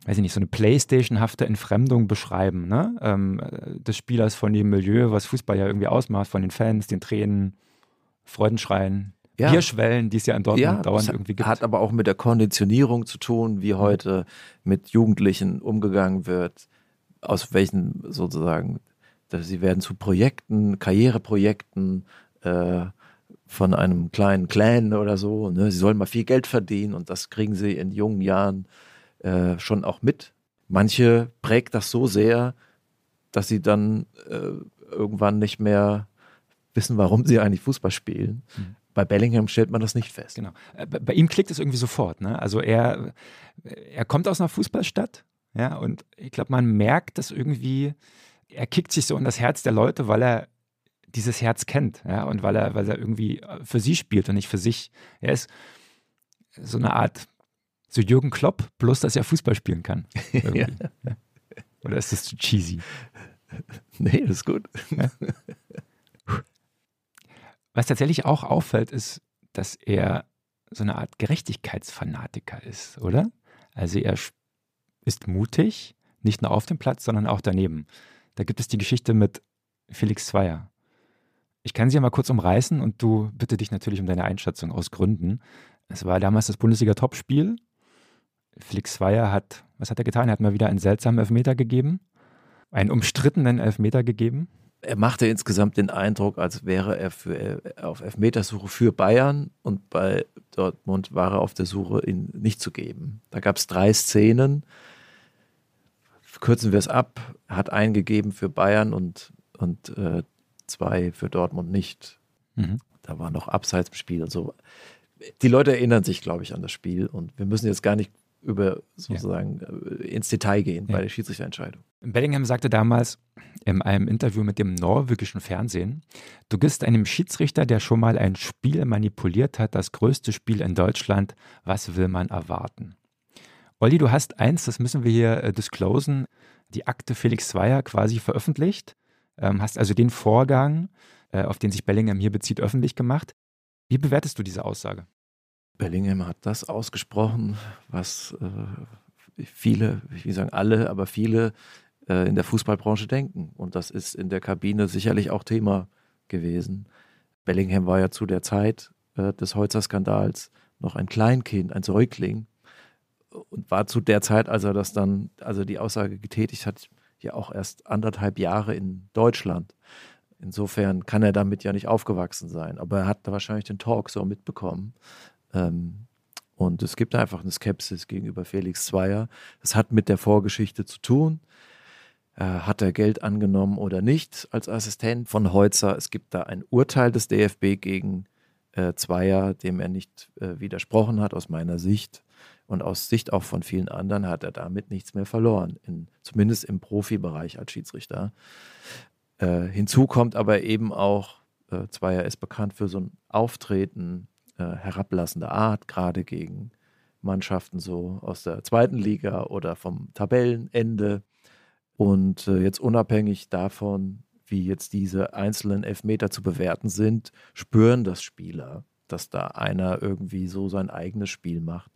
weiß ich nicht, so eine Playstation-hafte Entfremdung beschreiben, ne? Ähm, des Spielers von dem Milieu, was Fußball ja irgendwie ausmacht, von den Fans, den Tränen, Freudenschreien, ja. Bierschwellen, die es ja in Dortmund ja, dauernd irgendwie gibt. Hat aber auch mit der Konditionierung zu tun, wie mhm. heute mit Jugendlichen umgegangen wird, aus welchen sozusagen, sie werden zu Projekten, Karriereprojekten äh, von einem kleinen Clan oder so. Ne? Sie sollen mal viel Geld verdienen und das kriegen sie in jungen Jahren äh, schon auch mit. Manche prägt das so sehr, dass sie dann äh, irgendwann nicht mehr wissen, warum sie eigentlich Fußball spielen. Mhm. Bei Bellingham stellt man das nicht fest. Genau. Äh, bei ihm klickt es irgendwie sofort. Ne? Also er, er kommt aus einer Fußballstadt, ja, und ich glaube, man merkt das irgendwie, er kickt sich so in das Herz der Leute, weil er dieses Herz kennt, ja, und weil er, weil er irgendwie für sie spielt und nicht für sich. Er ist so eine Art, so Jürgen Klopp, bloß dass er Fußball spielen kann. ja. Oder ist das zu cheesy? Nee, das ist gut. Ja. Was tatsächlich auch auffällt, ist, dass er so eine Art Gerechtigkeitsfanatiker ist, oder? Also er ist mutig, nicht nur auf dem Platz, sondern auch daneben. Da gibt es die Geschichte mit Felix Zweier. Ich kann sie ja mal kurz umreißen und du bitte dich natürlich um deine Einschätzung aus Gründen. Es war damals das Bundesliga-Topspiel. Felix Zweier hat, was hat er getan? Er hat mal wieder einen seltsamen Elfmeter gegeben, einen umstrittenen Elfmeter gegeben er machte insgesamt den Eindruck, als wäre er für, auf Elfmetersuche für Bayern und bei Dortmund war er auf der Suche, ihn nicht zu geben. Da gab es drei Szenen. Kürzen wir es ab. Hat eingegeben für Bayern und, und äh, zwei für Dortmund nicht. Mhm. Da war noch Abseits im Spiel und so. Die Leute erinnern sich, glaube ich, an das Spiel und wir müssen jetzt gar nicht über sozusagen ja. Äh, ins Detail gehen ja. bei der Schiedsrichterentscheidung. Bellingham sagte damals in einem Interview mit dem norwegischen Fernsehen, du gibst einem Schiedsrichter, der schon mal ein Spiel manipuliert hat, das größte Spiel in Deutschland, was will man erwarten? Olli, du hast eins, das müssen wir hier äh, disclosen, die Akte Felix Zweier quasi veröffentlicht, ähm, hast also den Vorgang, äh, auf den sich Bellingham hier bezieht, öffentlich gemacht. Wie bewertest du diese Aussage? Bellingham hat das ausgesprochen, was äh, viele, ich will sagen alle, aber viele äh, in der Fußballbranche denken. Und das ist in der Kabine sicherlich auch Thema gewesen. Bellingham war ja zu der Zeit äh, des Holzer-Skandals noch ein Kleinkind, ein Säugling und war zu der Zeit, als er das dann, also die Aussage getätigt hat, ja auch erst anderthalb Jahre in Deutschland. Insofern kann er damit ja nicht aufgewachsen sein, aber er hat wahrscheinlich den Talk so mitbekommen. Ähm, und es gibt einfach eine Skepsis gegenüber Felix Zweier. Das hat mit der Vorgeschichte zu tun. Äh, hat er Geld angenommen oder nicht als Assistent von Heutzer? Es gibt da ein Urteil des DFB gegen äh, Zweier, dem er nicht äh, widersprochen hat, aus meiner Sicht. Und aus Sicht auch von vielen anderen hat er damit nichts mehr verloren, in, zumindest im Profibereich als Schiedsrichter. Äh, hinzu kommt aber eben auch, äh, Zweier ist bekannt für so ein Auftreten äh, herablassender Art, gerade gegen Mannschaften so aus der zweiten Liga oder vom Tabellenende. Und äh, jetzt unabhängig davon, wie jetzt diese einzelnen Elfmeter zu bewerten sind, spüren das Spieler, dass da einer irgendwie so sein eigenes Spiel macht.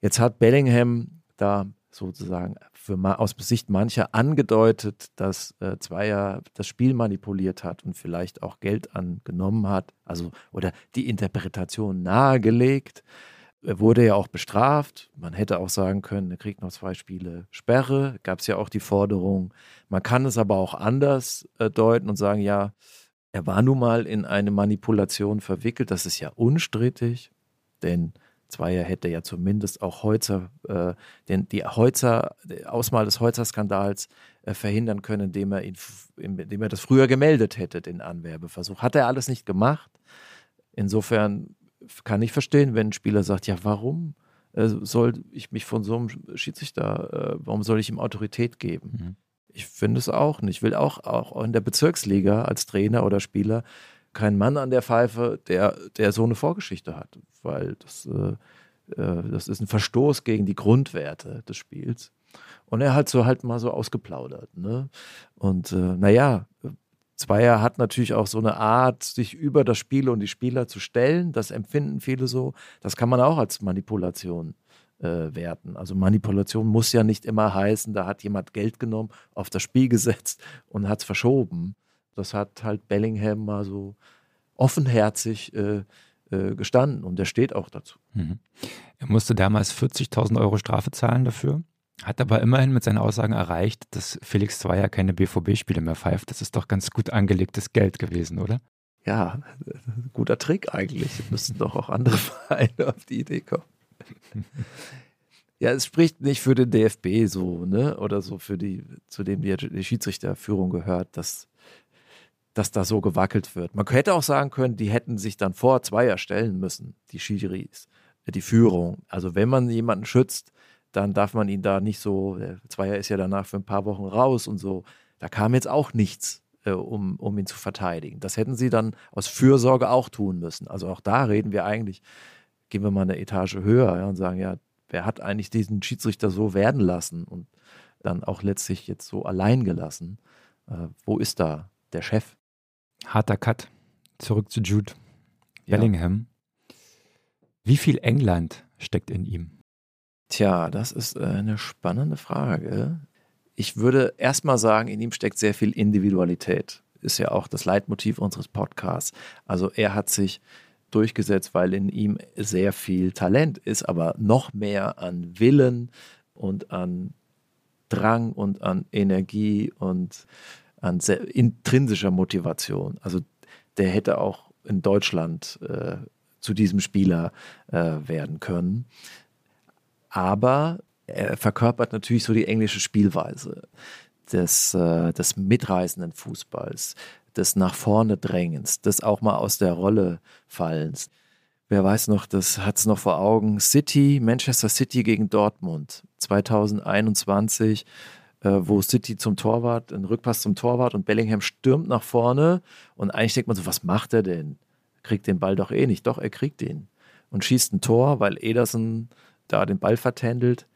Jetzt hat Bellingham da sozusagen für, aus Sicht mancher angedeutet, dass äh, Zweier das Spiel manipuliert hat und vielleicht auch Geld angenommen hat, also oder die Interpretation nahegelegt. Er wurde ja auch bestraft. Man hätte auch sagen können, er kriegt noch zwei Spiele Sperre. Gab es ja auch die Forderung. Man kann es aber auch anders äh, deuten und sagen, ja, er war nun mal in eine Manipulation verwickelt. Das ist ja unstrittig, denn Zweier hätte ja zumindest auch Heutzer, äh, den, die Heutzer, Ausmal des Heutzer-Skandals äh, verhindern können, indem er, ihn, indem er das früher gemeldet hätte, den Anwerbeversuch. Hat er alles nicht gemacht. Insofern kann ich verstehen, wenn ein Spieler sagt, ja, warum äh, soll ich mich von so einem Schiedsrichter, äh, warum soll ich ihm Autorität geben? Mhm. Ich finde es auch nicht. Ich will auch, auch in der Bezirksliga als Trainer oder Spieler keinen Mann an der Pfeife, der, der so eine Vorgeschichte hat, weil das, äh, äh, das ist ein Verstoß gegen die Grundwerte des Spiels. Und er hat so halt mal so ausgeplaudert. Ne? Und äh, naja, Zweier hat natürlich auch so eine Art, sich über das Spiel und die Spieler zu stellen. Das empfinden viele so. Das kann man auch als Manipulation äh, werten. Also Manipulation muss ja nicht immer heißen, da hat jemand Geld genommen, auf das Spiel gesetzt und hat es verschoben. Das hat halt Bellingham mal so offenherzig äh, äh, gestanden und der steht auch dazu. Mhm. Er musste damals 40.000 Euro Strafe zahlen dafür. Hat aber immerhin mit seinen Aussagen erreicht, dass Felix Zweier keine BVB-Spiele mehr pfeift. Das ist doch ganz gut angelegtes Geld gewesen, oder? Ja, guter Trick eigentlich. Müssten doch auch andere Vereine auf die Idee kommen. Ja, es spricht nicht für den DFB so, ne? Oder so für die, zu dem die, die Schiedsrichterführung gehört, dass, dass da so gewackelt wird. Man hätte auch sagen können, die hätten sich dann vor Zweier stellen müssen, die Schiris, die Führung. Also wenn man jemanden schützt, dann darf man ihn da nicht so, der Zweier ist ja danach für ein paar Wochen raus und so. Da kam jetzt auch nichts, äh, um, um ihn zu verteidigen. Das hätten sie dann aus Fürsorge auch tun müssen. Also auch da reden wir eigentlich, gehen wir mal eine Etage höher ja, und sagen, ja, wer hat eigentlich diesen Schiedsrichter so werden lassen und dann auch letztlich jetzt so allein gelassen? Äh, wo ist da der Chef? Harter Cut. Zurück zu Jude Bellingham. Ja. Wie viel England steckt in ihm? Tja, das ist äh, eine spannende Frage. Ich würde erstmal sagen, in ihm steckt sehr viel Individualität. Ist ja auch das Leitmotiv unseres Podcasts. Also er hat sich durchgesetzt, weil in ihm sehr viel Talent ist, aber noch mehr an Willen und an Drang und an Energie und an intrinsischer Motivation. Also der hätte auch in Deutschland äh, zu diesem Spieler äh, werden können aber er verkörpert natürlich so die englische Spielweise des, äh, des mitreißenden Fußballs, des nach vorne Drängens, des auch mal aus der Rolle Fallens. Wer weiß noch, das hat es noch vor Augen. City, Manchester City gegen Dortmund 2021, äh, wo City zum Torwart, ein Rückpass zum Torwart und Bellingham stürmt nach vorne und eigentlich denkt man so, was macht er denn? Kriegt den Ball doch eh nicht. Doch, er kriegt ihn und schießt ein Tor, weil Ederson da den Ball vertändelt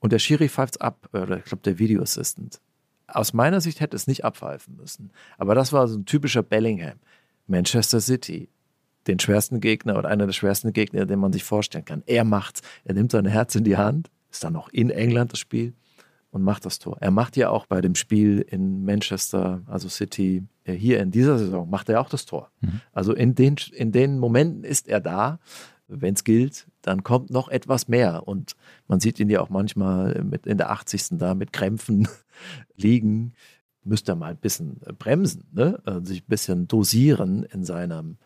und der Schiri pfeift ab, oder ich glaube der Video Assistant. Aus meiner Sicht hätte es nicht abpfeifen müssen. Aber das war so ein typischer Bellingham. Manchester City, den schwersten Gegner oder einer der schwersten Gegner, den man sich vorstellen kann. Er macht's. Er nimmt sein Herz in die Hand, ist dann noch in England das Spiel und macht das Tor. Er macht ja auch bei dem Spiel in Manchester, also City, äh, hier in dieser Saison, macht er auch das Tor. Mhm. Also in den, in den Momenten ist er da wenn es gilt, dann kommt noch etwas mehr. Und man sieht ihn ja auch manchmal mit in der 80. da mit Krämpfen liegen. Müsste er mal ein bisschen bremsen, ne? Also sich ein bisschen dosieren in, seinem,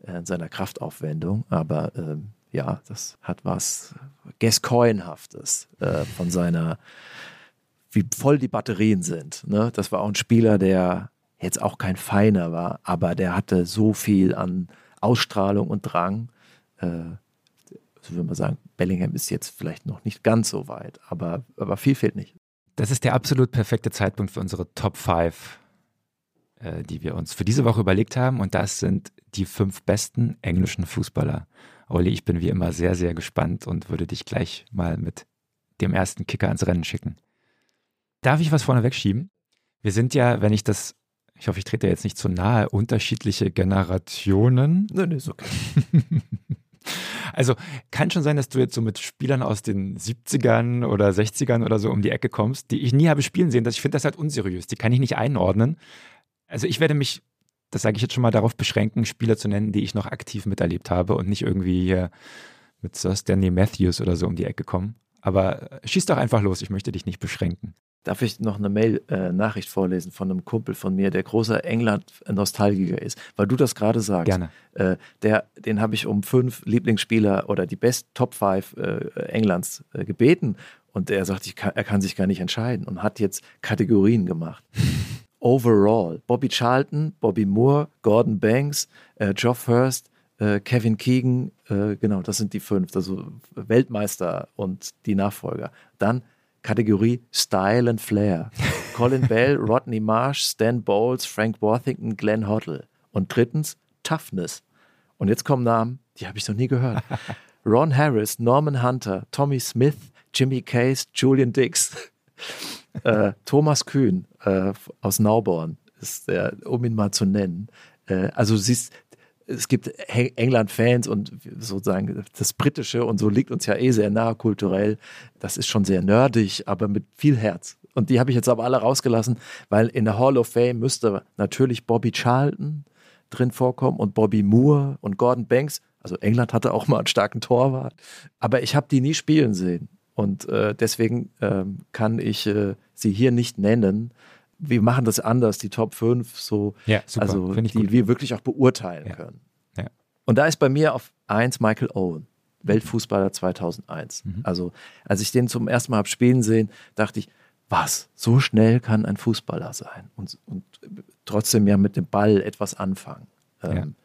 in seiner Kraftaufwendung. Aber äh, ja, das hat was Gascoigne-haftes äh, von seiner, wie voll die Batterien sind. Ne? Das war auch ein Spieler, der jetzt auch kein Feiner war, aber der hatte so viel an Ausstrahlung und Drang äh, also würde man sagen, Bellingham ist jetzt vielleicht noch nicht ganz so weit, aber, aber viel fehlt nicht. Das ist der absolut perfekte Zeitpunkt für unsere Top 5, äh, die wir uns für diese Woche überlegt haben. Und das sind die fünf besten englischen Fußballer. Olli, ich bin wie immer sehr, sehr gespannt und würde dich gleich mal mit dem ersten Kicker ins Rennen schicken. Darf ich was vorne wegschieben? Wir sind ja, wenn ich das, ich hoffe, ich trete jetzt nicht zu nahe, unterschiedliche Generationen. Nein, nee, ist okay. Also kann schon sein, dass du jetzt so mit Spielern aus den 70ern oder 60ern oder so um die Ecke kommst, die ich nie habe spielen sehen. ich finde das halt unseriös. Die kann ich nicht einordnen. Also ich werde mich, das sage ich jetzt schon mal, darauf beschränken, Spieler zu nennen, die ich noch aktiv miterlebt habe und nicht irgendwie hier mit Sir Stanley Matthews oder so um die Ecke kommen. Aber schieß doch einfach los, ich möchte dich nicht beschränken. Darf ich noch eine Mail-Nachricht äh, vorlesen von einem Kumpel von mir, der großer England-Nostalgiker ist, weil du das gerade sagst. Gerne. Äh, der, den habe ich um fünf Lieblingsspieler oder die Best Top 5 äh, Englands äh, gebeten und er sagt, kann, er kann sich gar nicht entscheiden und hat jetzt Kategorien gemacht. Overall, Bobby Charlton, Bobby Moore, Gordon Banks, äh, Geoff Hurst, äh, Kevin Keegan, genau, das sind die fünf, also Weltmeister und die Nachfolger. Dann Kategorie Style and Flair. Colin Bell, Rodney Marsh, Stan Bowles, Frank Worthington, Glenn Hoddle. Und drittens Toughness. Und jetzt kommen Namen, die habe ich noch nie gehört. Ron Harris, Norman Hunter, Tommy Smith, Jimmy Case, Julian Dix, äh, Thomas Kühn äh, aus Nauborn ist der, um ihn mal zu nennen. Äh, also siehst, es gibt England-Fans und sozusagen das Britische und so liegt uns ja eh sehr nah kulturell. Das ist schon sehr nerdig, aber mit viel Herz. Und die habe ich jetzt aber alle rausgelassen, weil in der Hall of Fame müsste natürlich Bobby Charlton drin vorkommen und Bobby Moore und Gordon Banks. Also England hatte auch mal einen starken Torwart, aber ich habe die nie spielen sehen. Und äh, deswegen ähm, kann ich äh, sie hier nicht nennen wir machen das anders, die Top 5, so, ja, super. also die gut. wir wirklich auch beurteilen ja. können. Ja. Und da ist bei mir auf 1 Michael Owen, Weltfußballer 2001. Mhm. Also als ich den zum ersten Mal habe spielen sehen, dachte ich, was, so schnell kann ein Fußballer sein und, und trotzdem ja mit dem Ball etwas anfangen. Ähm,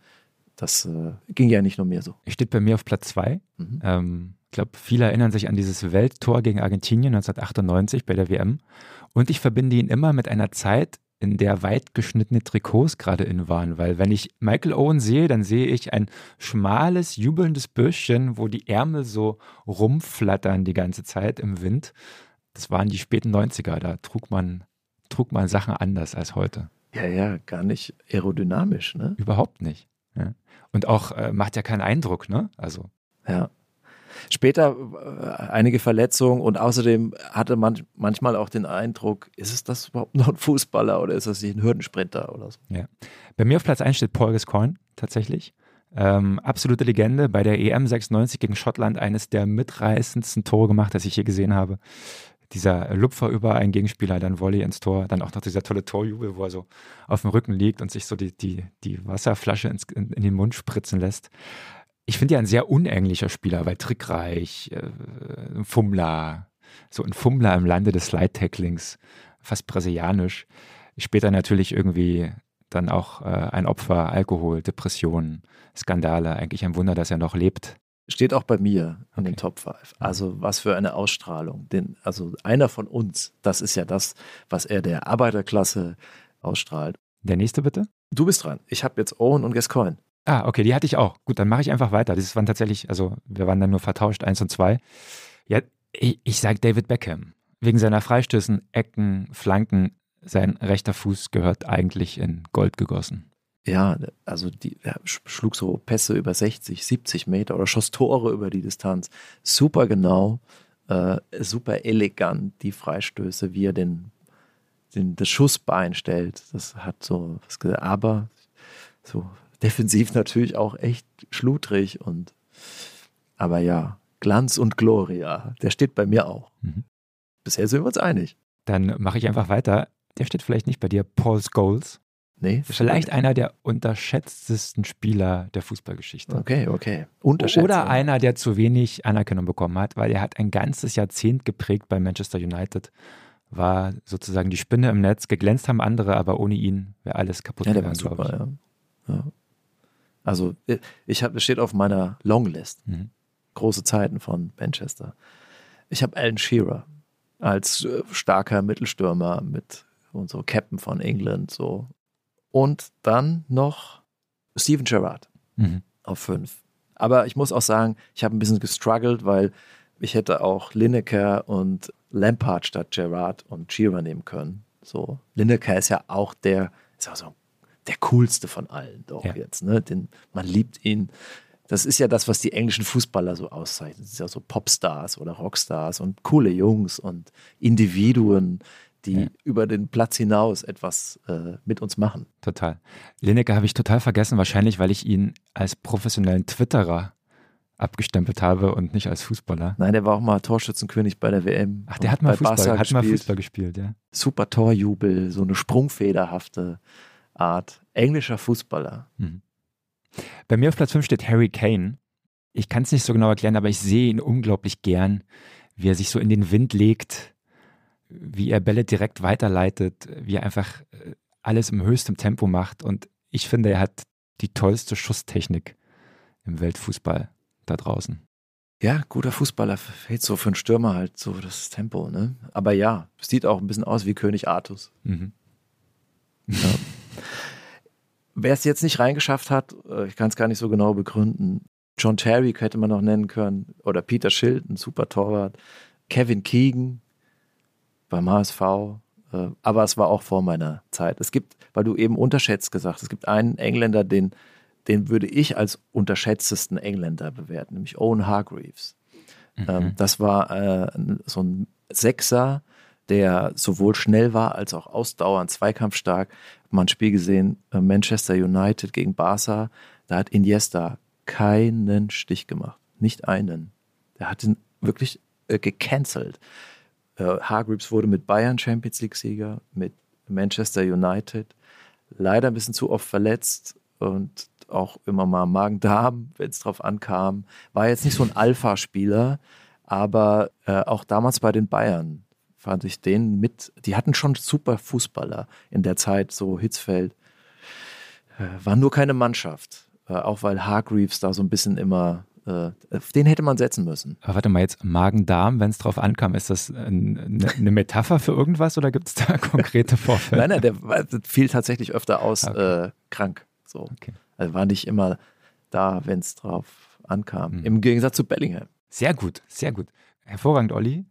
das äh, ging ja nicht nur mir so. Steht bei mir auf Platz 2. Mhm. Ähm, ich glaube, viele erinnern sich an dieses Welttor gegen Argentinien 1998 bei der WM. Und ich verbinde ihn immer mit einer Zeit, in der weit geschnittene Trikots gerade in waren, weil wenn ich Michael Owen sehe, dann sehe ich ein schmales, jubelndes Bürschchen, wo die Ärmel so rumflattern die ganze Zeit im Wind. Das waren die späten 90er, da trug man, trug man Sachen anders als heute. Ja, ja, gar nicht aerodynamisch, ne? Überhaupt nicht. Ja. Und auch äh, macht ja keinen Eindruck, ne? Also. Ja. Später äh, einige Verletzungen und außerdem hatte man manchmal auch den Eindruck, ist es das überhaupt noch ein Fußballer oder ist das nicht ein Hürdensprinter oder so? Ja. Bei mir auf Platz 1 steht Paul Gascoigne tatsächlich. Ähm, absolute Legende bei der EM 96 gegen Schottland, eines der mitreißendsten Tore gemacht, das ich je gesehen habe. Dieser Lupfer über einen Gegenspieler, dann Volley ins Tor, dann auch noch dieser tolle Torjubel, wo er so auf dem Rücken liegt und sich so die, die, die Wasserflasche ins, in, in den Mund spritzen lässt ich finde ja ein sehr unähnlicher Spieler, weil trickreich, äh, ein Fummler, so ein Fummler im Lande des Slide-Tacklings, fast brasilianisch. Später natürlich irgendwie dann auch äh, ein Opfer, Alkohol, Depressionen, Skandale. Eigentlich ein Wunder, dass er noch lebt. Steht auch bei mir in okay. den Top 5. Also was für eine Ausstrahlung. Den, also einer von uns, das ist ja das, was er der Arbeiterklasse ausstrahlt. Der nächste bitte? Du bist dran. Ich habe jetzt Owen und Gascoigne. Ah, okay, die hatte ich auch. Gut, dann mache ich einfach weiter. Das waren tatsächlich, also wir waren dann nur vertauscht, eins und zwei. Ja, ich, ich sage David Beckham. Wegen seiner Freistößen, Ecken, Flanken, sein rechter Fuß gehört eigentlich in Gold gegossen. Ja, also die, er schlug so Pässe über 60, 70 Meter oder schoss Tore über die Distanz. Super genau, äh, super elegant, die Freistöße, wie er den, den, das Schussbein stellt. Das hat so was gesagt, aber so defensiv natürlich auch echt schludrig und aber ja, Glanz und Gloria, der steht bei mir auch. Mhm. Bisher sind wir uns einig. Dann mache ich einfach weiter. Der steht vielleicht nicht bei dir, Paul Scholes. Nee. Vielleicht einer der unterschätztesten Spieler der Fußballgeschichte. Okay, okay. Oder einer, der zu wenig Anerkennung bekommen hat, weil er hat ein ganzes Jahrzehnt geprägt bei Manchester United. War sozusagen die Spinne im Netz. Geglänzt haben andere, aber ohne ihn wäre alles kaputt ja, der gegangen, war super, ja. ja. Also äh, ich habe, steht auf meiner Longlist. Mhm. Große Zeiten von Manchester. Ich habe Alan Shearer als äh, starker Mittelstürmer mit und so Captain von England so. Und dann noch Steven Gerrard mhm. auf fünf. Aber ich muss auch sagen, ich habe ein bisschen gestruggelt, weil ich hätte auch Lineker und Lampard statt Gerrard und Shearer nehmen können. So, Lineker ist ja auch der, ist auch so ein der coolste von allen doch ja. jetzt. Ne? Den, man liebt ihn. Das ist ja das, was die englischen Fußballer so auszeichnen. Das ist ja so Popstars oder Rockstars und coole Jungs und Individuen, die ja. über den Platz hinaus etwas äh, mit uns machen. Total. Lineker habe ich total vergessen, wahrscheinlich, weil ich ihn als professionellen Twitterer abgestempelt habe und nicht als Fußballer. Nein, der war auch mal Torschützenkönig bei der WM. Ach, der hat mal, Fußball, hat mal Fußball gespielt, ja. Super Torjubel, so eine sprungfederhafte Art. Englischer Fußballer. Mhm. Bei mir auf Platz 5 steht Harry Kane. Ich kann es nicht so genau erklären, aber ich sehe ihn unglaublich gern, wie er sich so in den Wind legt, wie er Bälle direkt weiterleitet, wie er einfach äh, alles im höchsten Tempo macht. Und ich finde, er hat die tollste Schusstechnik im Weltfußball da draußen. Ja, guter Fußballer fehlt so für einen Stürmer halt so das Tempo, ne? Aber ja, sieht auch ein bisschen aus wie König Artus. Mhm. Ja. Wer es jetzt nicht reingeschafft hat, äh, ich kann es gar nicht so genau begründen. John Terry hätte man noch nennen können oder Peter Schild, ein super Torwart. Kevin Keegan beim HSV. Äh, aber es war auch vor meiner Zeit. Es gibt, weil du eben unterschätzt gesagt, es gibt einen Engländer, den, den würde ich als unterschätztesten Engländer bewerten, nämlich Owen Hargreaves. Mhm. Ähm, das war äh, so ein Sechser, der sowohl schnell war als auch ausdauernd, zweikampfstark. Man ein Spiel gesehen, äh, Manchester United gegen Barca, da hat Iniesta keinen Stich gemacht. Nicht einen. Der hat ihn wirklich äh, gecancelt. Äh, Hargreaves wurde mit Bayern Champions League-Sieger, mit Manchester United. Leider ein bisschen zu oft verletzt und auch immer mal Magen-Darm, wenn es drauf ankam. War jetzt nicht so ein Alpha-Spieler, aber äh, auch damals bei den Bayern fand ich den mit, die hatten schon super Fußballer in der Zeit, so Hitzfeld. Äh, war nur keine Mannschaft. Äh, auch weil Hargreaves da so ein bisschen immer, äh, auf den hätte man setzen müssen. Aber warte mal, jetzt Magen-Darm, wenn es drauf ankam, ist das eine, eine Metapher für irgendwas oder gibt es da konkrete Vorfälle? nein, nein, der fiel tatsächlich öfter aus okay. äh, krank. So. Okay. Also war nicht immer da, wenn es drauf ankam. Mhm. Im Gegensatz zu Bellingham. Sehr gut, sehr gut. Hervorragend, Olli.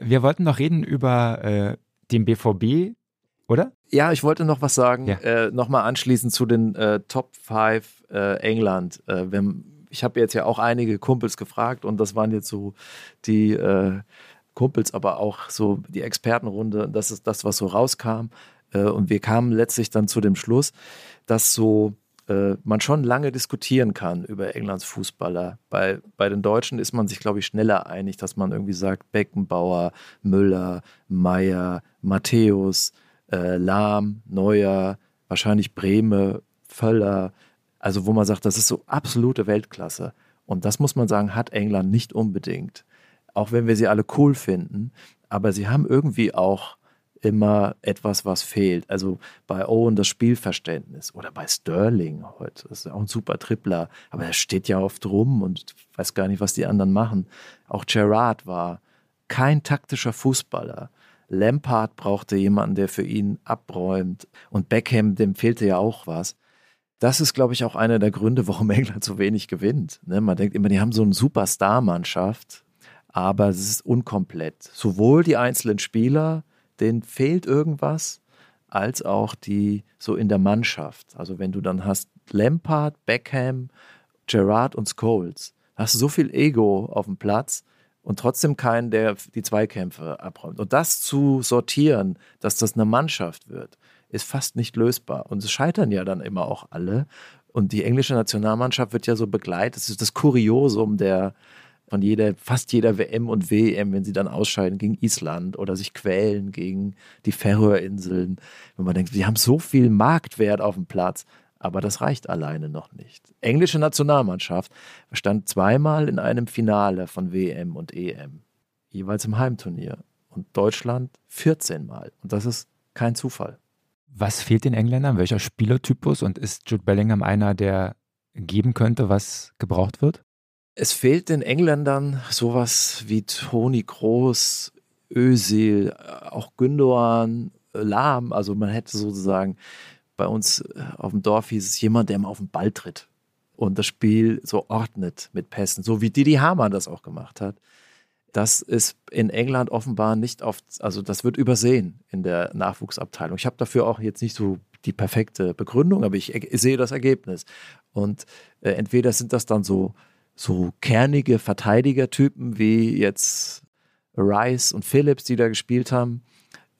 Wir wollten noch reden über äh, den BVB, oder? Ja, ich wollte noch was sagen. Ja. Äh, Nochmal anschließend zu den äh, Top 5 äh, England. Äh, wenn, ich habe jetzt ja auch einige Kumpels gefragt und das waren jetzt so die äh, Kumpels, aber auch so die Expertenrunde. Das ist das, was so rauskam. Und wir kamen letztlich dann zu dem Schluss, dass so äh, man schon lange diskutieren kann über Englands Fußballer. Bei, bei den Deutschen ist man sich, glaube ich, schneller einig, dass man irgendwie sagt, Beckenbauer, Müller, Meier, Matthäus, äh, Lahm, Neuer, wahrscheinlich Breme, Völler. Also wo man sagt, das ist so absolute Weltklasse. Und das muss man sagen, hat England nicht unbedingt. Auch wenn wir sie alle cool finden. Aber sie haben irgendwie auch immer etwas, was fehlt. Also bei Owen das Spielverständnis oder bei Sterling heute. Das ist auch ein super Tripler, aber er steht ja oft rum und weiß gar nicht, was die anderen machen. Auch Gerard war kein taktischer Fußballer. Lampard brauchte jemanden, der für ihn abräumt. Und Beckham, dem fehlte ja auch was. Das ist, glaube ich, auch einer der Gründe, warum England so wenig gewinnt. Ne? Man denkt immer, die haben so eine Superstar-Mannschaft, aber es ist unkomplett. Sowohl die einzelnen Spieler, denen fehlt irgendwas, als auch die so in der Mannschaft. Also wenn du dann hast Lampard, Beckham, Gerard und Scholes, hast du so viel Ego auf dem Platz und trotzdem keinen, der die Zweikämpfe abräumt. Und das zu sortieren, dass das eine Mannschaft wird, ist fast nicht lösbar. Und es scheitern ja dann immer auch alle. Und die englische Nationalmannschaft wird ja so begleitet. Das ist das Kuriosum der, von jeder, fast jeder WM und WM, wenn sie dann ausscheiden gegen Island oder sich quälen gegen die Färöerinseln. Wenn man denkt, sie haben so viel Marktwert auf dem Platz, aber das reicht alleine noch nicht. Englische Nationalmannschaft stand zweimal in einem Finale von WM und EM, jeweils im Heimturnier. Und Deutschland 14 Mal. Und das ist kein Zufall. Was fehlt den Engländern? Welcher Spielertypus? Und ist Jude Bellingham einer, der geben könnte, was gebraucht wird? Es fehlt den Engländern sowas wie Toni Kroos, Özil, auch Gündoğan, Lahm. Also man hätte sozusagen bei uns äh, auf dem Dorf hieß es jemand, der mal auf den Ball tritt und das Spiel so ordnet mit Pässen, so wie Didi Hamann das auch gemacht hat. Das ist in England offenbar nicht oft, also das wird übersehen in der Nachwuchsabteilung. Ich habe dafür auch jetzt nicht so die perfekte Begründung, aber ich sehe das Ergebnis. Und äh, entweder sind das dann so so kernige Verteidigertypen wie jetzt Rice und Phillips, die da gespielt haben.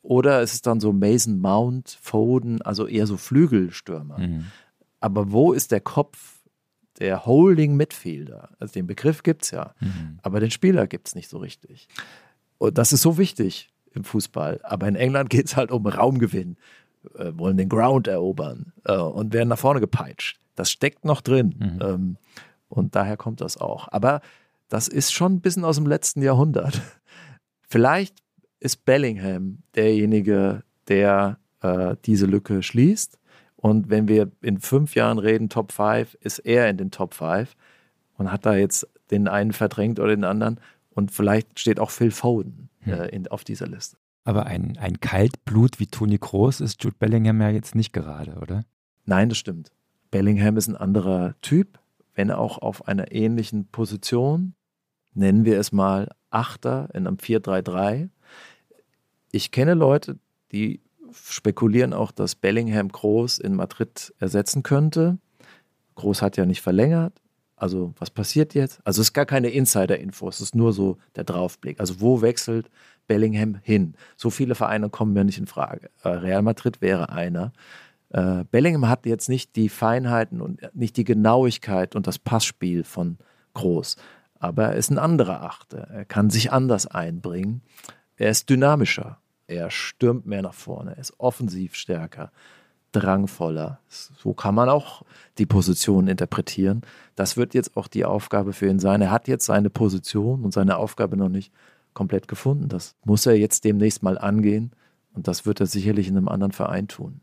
Oder ist es dann so Mason Mount, Foden, also eher so Flügelstürmer. Mhm. Aber wo ist der Kopf der Holding Midfielder. Also den Begriff gibt es ja, mhm. aber den Spieler gibt es nicht so richtig. Und das ist so wichtig im Fußball. Aber in England geht es halt um Raumgewinn, äh, wollen den Ground erobern äh, und werden nach vorne gepeitscht. Das steckt noch drin. Mhm. Ähm, und daher kommt das auch. Aber das ist schon ein bisschen aus dem letzten Jahrhundert. Vielleicht ist Bellingham derjenige, der äh, diese Lücke schließt. Und wenn wir in fünf Jahren reden, Top 5, ist er in den Top 5 und hat da jetzt den einen verdrängt oder den anderen. Und vielleicht steht auch Phil Foden äh, in, auf dieser Liste. Aber ein, ein Kaltblut wie Toni Kroos ist Jude Bellingham ja jetzt nicht gerade, oder? Nein, das stimmt. Bellingham ist ein anderer Typ, wenn auch auf einer ähnlichen Position. Nennen wir es mal Achter in einem 4-3-3. Ich kenne Leute, die spekulieren auch, dass Bellingham Groß in Madrid ersetzen könnte. Groß hat ja nicht verlängert. Also was passiert jetzt? Also es ist gar keine Insider-Info, es ist nur so der Draufblick. Also wo wechselt Bellingham hin? So viele Vereine kommen mir nicht in Frage. Äh, Real Madrid wäre einer. Äh, Bellingham hat jetzt nicht die Feinheiten und nicht die Genauigkeit und das Passspiel von Groß. Aber er ist ein anderer Achter. Er kann sich anders einbringen. Er ist dynamischer. Er stürmt mehr nach vorne, er ist offensiv stärker, drangvoller. So kann man auch die Position interpretieren. Das wird jetzt auch die Aufgabe für ihn sein. Er hat jetzt seine Position und seine Aufgabe noch nicht komplett gefunden. Das muss er jetzt demnächst mal angehen und das wird er sicherlich in einem anderen Verein tun.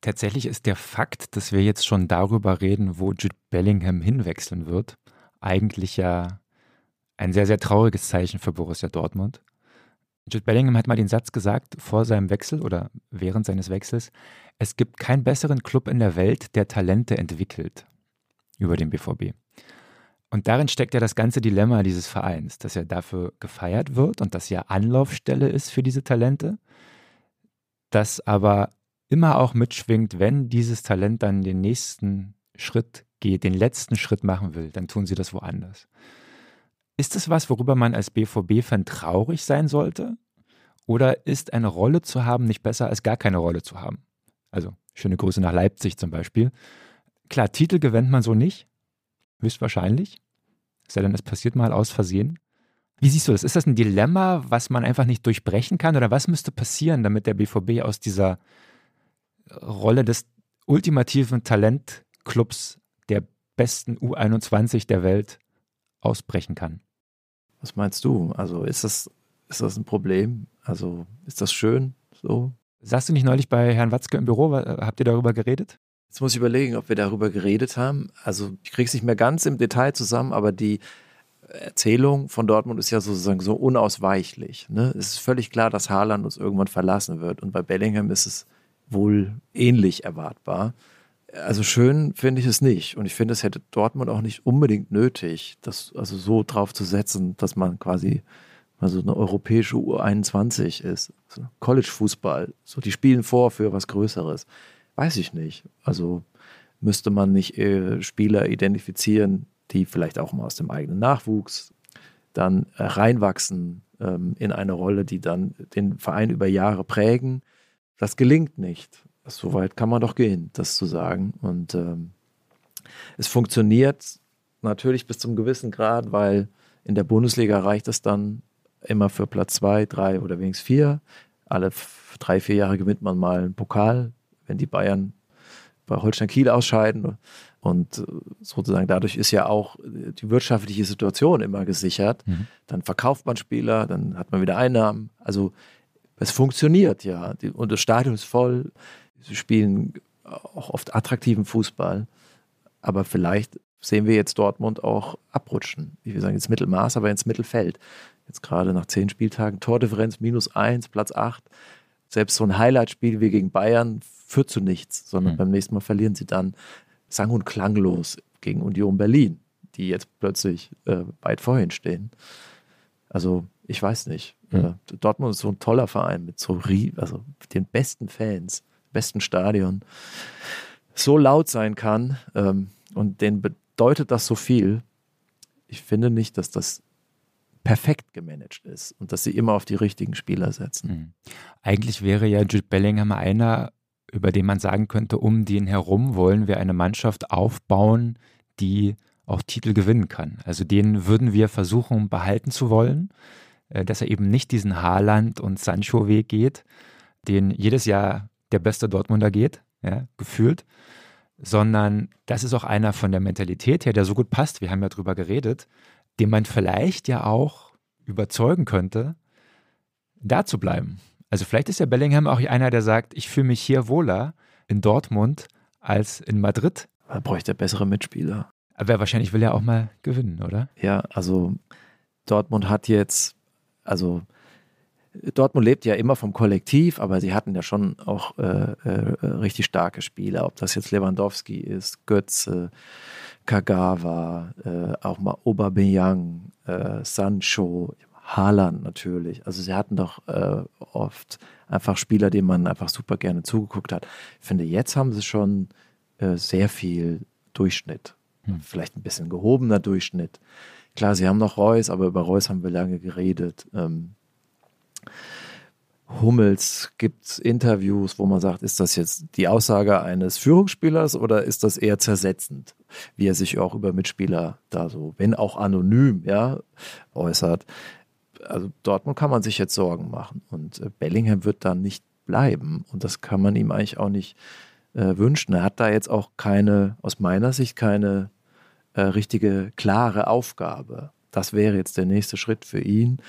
Tatsächlich ist der Fakt, dass wir jetzt schon darüber reden, wo Jude Bellingham hinwechseln wird, eigentlich ja ein sehr, sehr trauriges Zeichen für Borussia Dortmund. Jude Bellingham hat mal den Satz gesagt vor seinem Wechsel oder während seines Wechsels, es gibt keinen besseren Club in der Welt, der Talente entwickelt über den BVB. Und darin steckt ja das ganze Dilemma dieses Vereins, dass er dafür gefeiert wird und dass er Anlaufstelle ist für diese Talente, das aber immer auch mitschwingt, wenn dieses Talent dann den nächsten Schritt geht, den letzten Schritt machen will, dann tun sie das woanders. Ist es was, worüber man als BVB-Fan traurig sein sollte? Oder ist eine Rolle zu haben nicht besser als gar keine Rolle zu haben? Also, schöne Grüße nach Leipzig zum Beispiel. Klar, Titel gewinnt man so nicht. Höchstwahrscheinlich. Sei denn, es passiert mal aus Versehen. Wie siehst du das? Ist das ein Dilemma, was man einfach nicht durchbrechen kann? Oder was müsste passieren, damit der BVB aus dieser Rolle des ultimativen Talentclubs der besten U21 der Welt ausbrechen kann? Was meinst du? Also ist das, ist das ein Problem? Also ist das schön so? Sagst du nicht neulich bei Herrn Watzke im Büro, habt ihr darüber geredet? Jetzt muss ich überlegen, ob wir darüber geredet haben. Also ich kriege es nicht mehr ganz im Detail zusammen, aber die Erzählung von Dortmund ist ja sozusagen so unausweichlich. Ne? Es ist völlig klar, dass Haaland uns irgendwann verlassen wird. Und bei Bellingham ist es wohl ähnlich erwartbar. Also schön finde ich es nicht. Und ich finde, es hätte Dortmund auch nicht unbedingt nötig, das also so drauf zu setzen, dass man quasi also eine europäische U21 ist. Also College-Fußball. So, die spielen vor für was Größeres. Weiß ich nicht. Also müsste man nicht äh, Spieler identifizieren, die vielleicht auch mal aus dem eigenen Nachwuchs dann reinwachsen ähm, in eine Rolle, die dann den Verein über Jahre prägen. Das gelingt nicht. So weit kann man doch gehen, das zu sagen. Und ähm, es funktioniert natürlich bis zum gewissen Grad, weil in der Bundesliga reicht es dann immer für Platz zwei, drei oder wenigstens vier. Alle drei, vier Jahre gewinnt man mal einen Pokal, wenn die Bayern bei Holstein Kiel ausscheiden. Und äh, sozusagen dadurch ist ja auch die wirtschaftliche Situation immer gesichert. Mhm. Dann verkauft man Spieler, dann hat man wieder Einnahmen. Also es funktioniert ja. Und das Stadion ist voll. Sie spielen auch oft attraktiven Fußball. Aber vielleicht sehen wir jetzt Dortmund auch abrutschen. Wie wir sagen, ins Mittelmaß, aber ins Mittelfeld. Jetzt gerade nach zehn Spieltagen Tordifferenz minus eins, Platz acht. Selbst so ein Highlight-Spiel wie gegen Bayern führt zu nichts, sondern mhm. beim nächsten Mal verlieren sie dann. sang- und klanglos gegen Union Berlin, die jetzt plötzlich äh, weit vorhin stehen. Also ich weiß nicht. Mhm. Dortmund ist so ein toller Verein mit so also den besten Fans, besten Stadion, so laut sein kann ähm, und denen bedeutet das so viel. Ich finde nicht, dass das perfekt gemanagt ist und dass sie immer auf die richtigen Spieler setzen. Mhm. Eigentlich wäre ja Jude Bellingham einer, über den man sagen könnte, um den herum wollen wir eine Mannschaft aufbauen, die auch Titel gewinnen kann. Also den würden wir versuchen behalten zu wollen, dass er eben nicht diesen Haaland und Sancho-Weg geht, den jedes Jahr der beste Dortmunder geht, ja, gefühlt, sondern das ist auch einer von der Mentalität her, der so gut passt, wir haben ja drüber geredet, den man vielleicht ja auch überzeugen könnte, da zu bleiben. Also vielleicht ist ja Bellingham auch einer, der sagt, ich fühle mich hier wohler in Dortmund als in Madrid. Da bräuchte er bessere Mitspieler. Aber wahrscheinlich will er auch mal gewinnen, oder? Ja, also Dortmund hat jetzt, also Dortmund lebt ja immer vom Kollektiv, aber sie hatten ja schon auch äh, äh, richtig starke Spieler, ob das jetzt Lewandowski ist, Götze, Kagawa, äh, auch mal Aubameyang, äh, Sancho, Haaland natürlich. Also sie hatten doch äh, oft einfach Spieler, denen man einfach super gerne zugeguckt hat. Ich finde, jetzt haben sie schon äh, sehr viel Durchschnitt. Hm. Vielleicht ein bisschen gehobener Durchschnitt. Klar, sie haben noch Reus, aber über Reus haben wir lange geredet. Ähm, Hummels gibt Interviews, wo man sagt, ist das jetzt die Aussage eines Führungsspielers oder ist das eher zersetzend, wie er sich auch über Mitspieler da so, wenn auch anonym, ja, äußert. Also Dortmund kann man sich jetzt Sorgen machen und äh, Bellingham wird da nicht bleiben und das kann man ihm eigentlich auch nicht äh, wünschen. Er hat da jetzt auch keine, aus meiner Sicht keine äh, richtige klare Aufgabe. Das wäre jetzt der nächste Schritt für ihn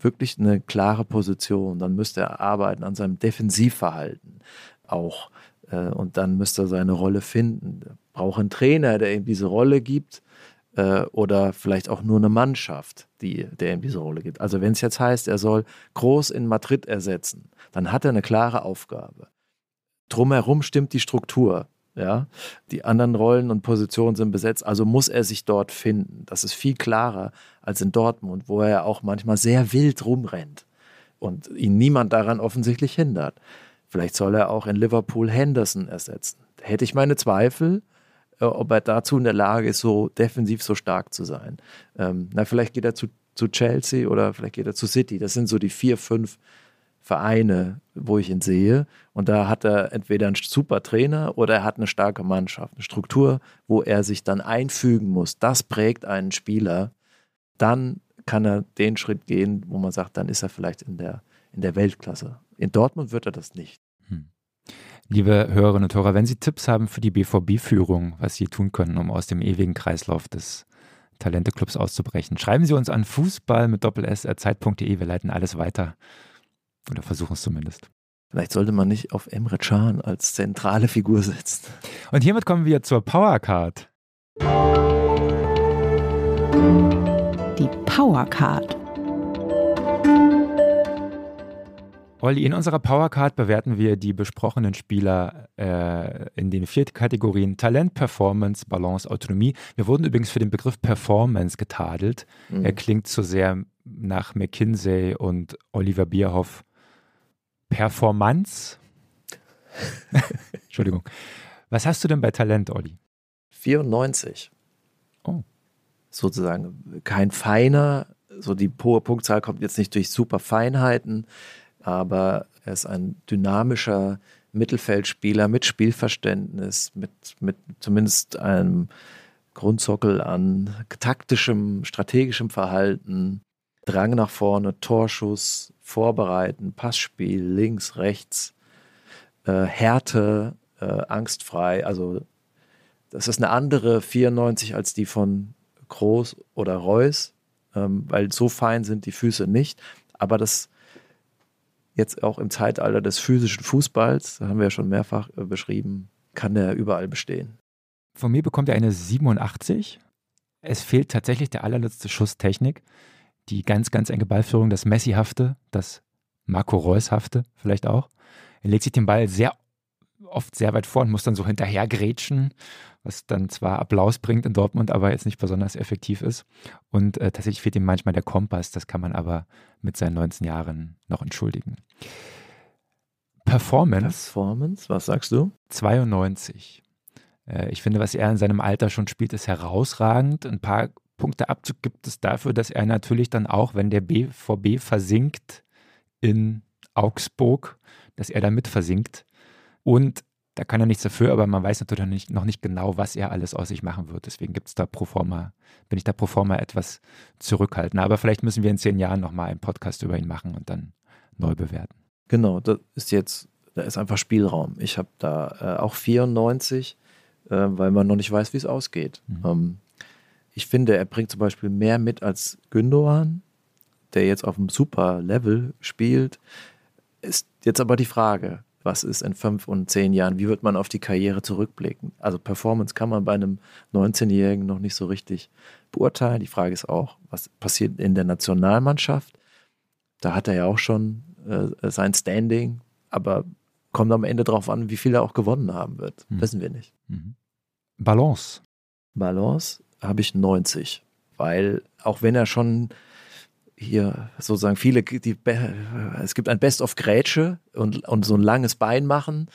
wirklich eine klare Position. Dann müsste er arbeiten an seinem Defensivverhalten auch. Äh, und dann müsste er seine Rolle finden. Braucht einen Trainer, der ihm diese Rolle gibt. Äh, oder vielleicht auch nur eine Mannschaft, die, der ihm diese Rolle gibt. Also wenn es jetzt heißt, er soll groß in Madrid ersetzen, dann hat er eine klare Aufgabe. Drumherum stimmt die Struktur. Ja, die anderen Rollen und Positionen sind besetzt, also muss er sich dort finden. Das ist viel klarer als in Dortmund, wo er auch manchmal sehr wild rumrennt und ihn niemand daran offensichtlich hindert. Vielleicht soll er auch in Liverpool Henderson ersetzen. Hätte ich meine Zweifel, äh, ob er dazu in der Lage ist, so defensiv so stark zu sein. Ähm, na, vielleicht geht er zu, zu Chelsea oder vielleicht geht er zu City. Das sind so die vier, fünf Vereine, wo ich ihn sehe. Und da hat er entweder einen super Trainer oder er hat eine starke Mannschaft, eine Struktur, wo er sich dann einfügen muss. Das prägt einen Spieler. Dann kann er den Schritt gehen, wo man sagt, dann ist er vielleicht in der, in der Weltklasse. In Dortmund wird er das nicht. Hm. Liebe Hörerinnen und Hörer, wenn Sie Tipps haben für die BVB-Führung, was Sie tun können, um aus dem ewigen Kreislauf des Talenteclubs auszubrechen, schreiben Sie uns an fußball mit doppels.zeit.de. Wir leiten alles weiter. Oder versuchen es zumindest. Vielleicht sollte man nicht auf Emre Can als zentrale Figur setzen. Und hiermit kommen wir zur Powercard. Die Powercard. Olli, in unserer Powercard bewerten wir die besprochenen Spieler äh, in den vier Kategorien Talent, Performance, Balance, Autonomie. Wir wurden übrigens für den Begriff Performance getadelt. Mhm. Er klingt zu sehr nach McKinsey und Oliver Bierhoff Performance. Entschuldigung. Was hast du denn bei Talent, Olli? 94. Oh. Sozusagen kein feiner, so die hohe Punktzahl kommt jetzt nicht durch super Feinheiten, aber er ist ein dynamischer Mittelfeldspieler mit Spielverständnis, mit, mit zumindest einem Grundsockel an taktischem, strategischem Verhalten, Drang nach vorne, Torschuss, Vorbereiten, Passspiel, links, rechts, äh, Härte, äh, angstfrei. Also das ist eine andere 94 als die von Groß oder Reus, ähm, weil so fein sind die Füße nicht. Aber das jetzt auch im Zeitalter des physischen Fußballs, da haben wir ja schon mehrfach äh, beschrieben, kann der überall bestehen. Von mir bekommt er eine 87. Es fehlt tatsächlich der allerletzte Schuss Technik die ganz, ganz enge Ballführung, das Messi-hafte, das Marco Reus-hafte vielleicht auch. Er legt sich den Ball sehr oft sehr weit vor und muss dann so hinterher grätschen, was dann zwar Applaus bringt in Dortmund, aber jetzt nicht besonders effektiv ist. Und äh, tatsächlich fehlt ihm manchmal der Kompass, das kann man aber mit seinen 19 Jahren noch entschuldigen. Performance. Performance, was sagst du? 92. Äh, ich finde, was er in seinem Alter schon spielt, ist herausragend. Ein paar Punkte Abzug gibt es dafür, dass er natürlich dann auch, wenn der BVB versinkt in Augsburg, dass er da mit versinkt. Und da kann er nichts dafür, aber man weiß natürlich noch nicht, noch nicht genau, was er alles aus sich machen wird. Deswegen gibt es da pro forma, bin ich da pro forma etwas zurückhaltender. Aber vielleicht müssen wir in zehn Jahren nochmal einen Podcast über ihn machen und dann neu bewerten. Genau, das ist jetzt, da ist einfach Spielraum. Ich habe da äh, auch 94, äh, weil man noch nicht weiß, wie es ausgeht. Mhm. Ähm, ich finde, er bringt zum Beispiel mehr mit als Gündogan, der jetzt auf einem super Level spielt. Ist jetzt aber die Frage, was ist in fünf und zehn Jahren, wie wird man auf die Karriere zurückblicken? Also Performance kann man bei einem 19-Jährigen noch nicht so richtig beurteilen. Die Frage ist auch, was passiert in der Nationalmannschaft? Da hat er ja auch schon äh, sein Standing, aber kommt am Ende darauf an, wie viel er auch gewonnen haben wird. Mhm. Wissen wir nicht. Mhm. Balance. Balance habe ich 90, weil auch wenn er schon hier sozusagen viele, die, es gibt ein Best of Grätsche und, und so ein langes Bein machen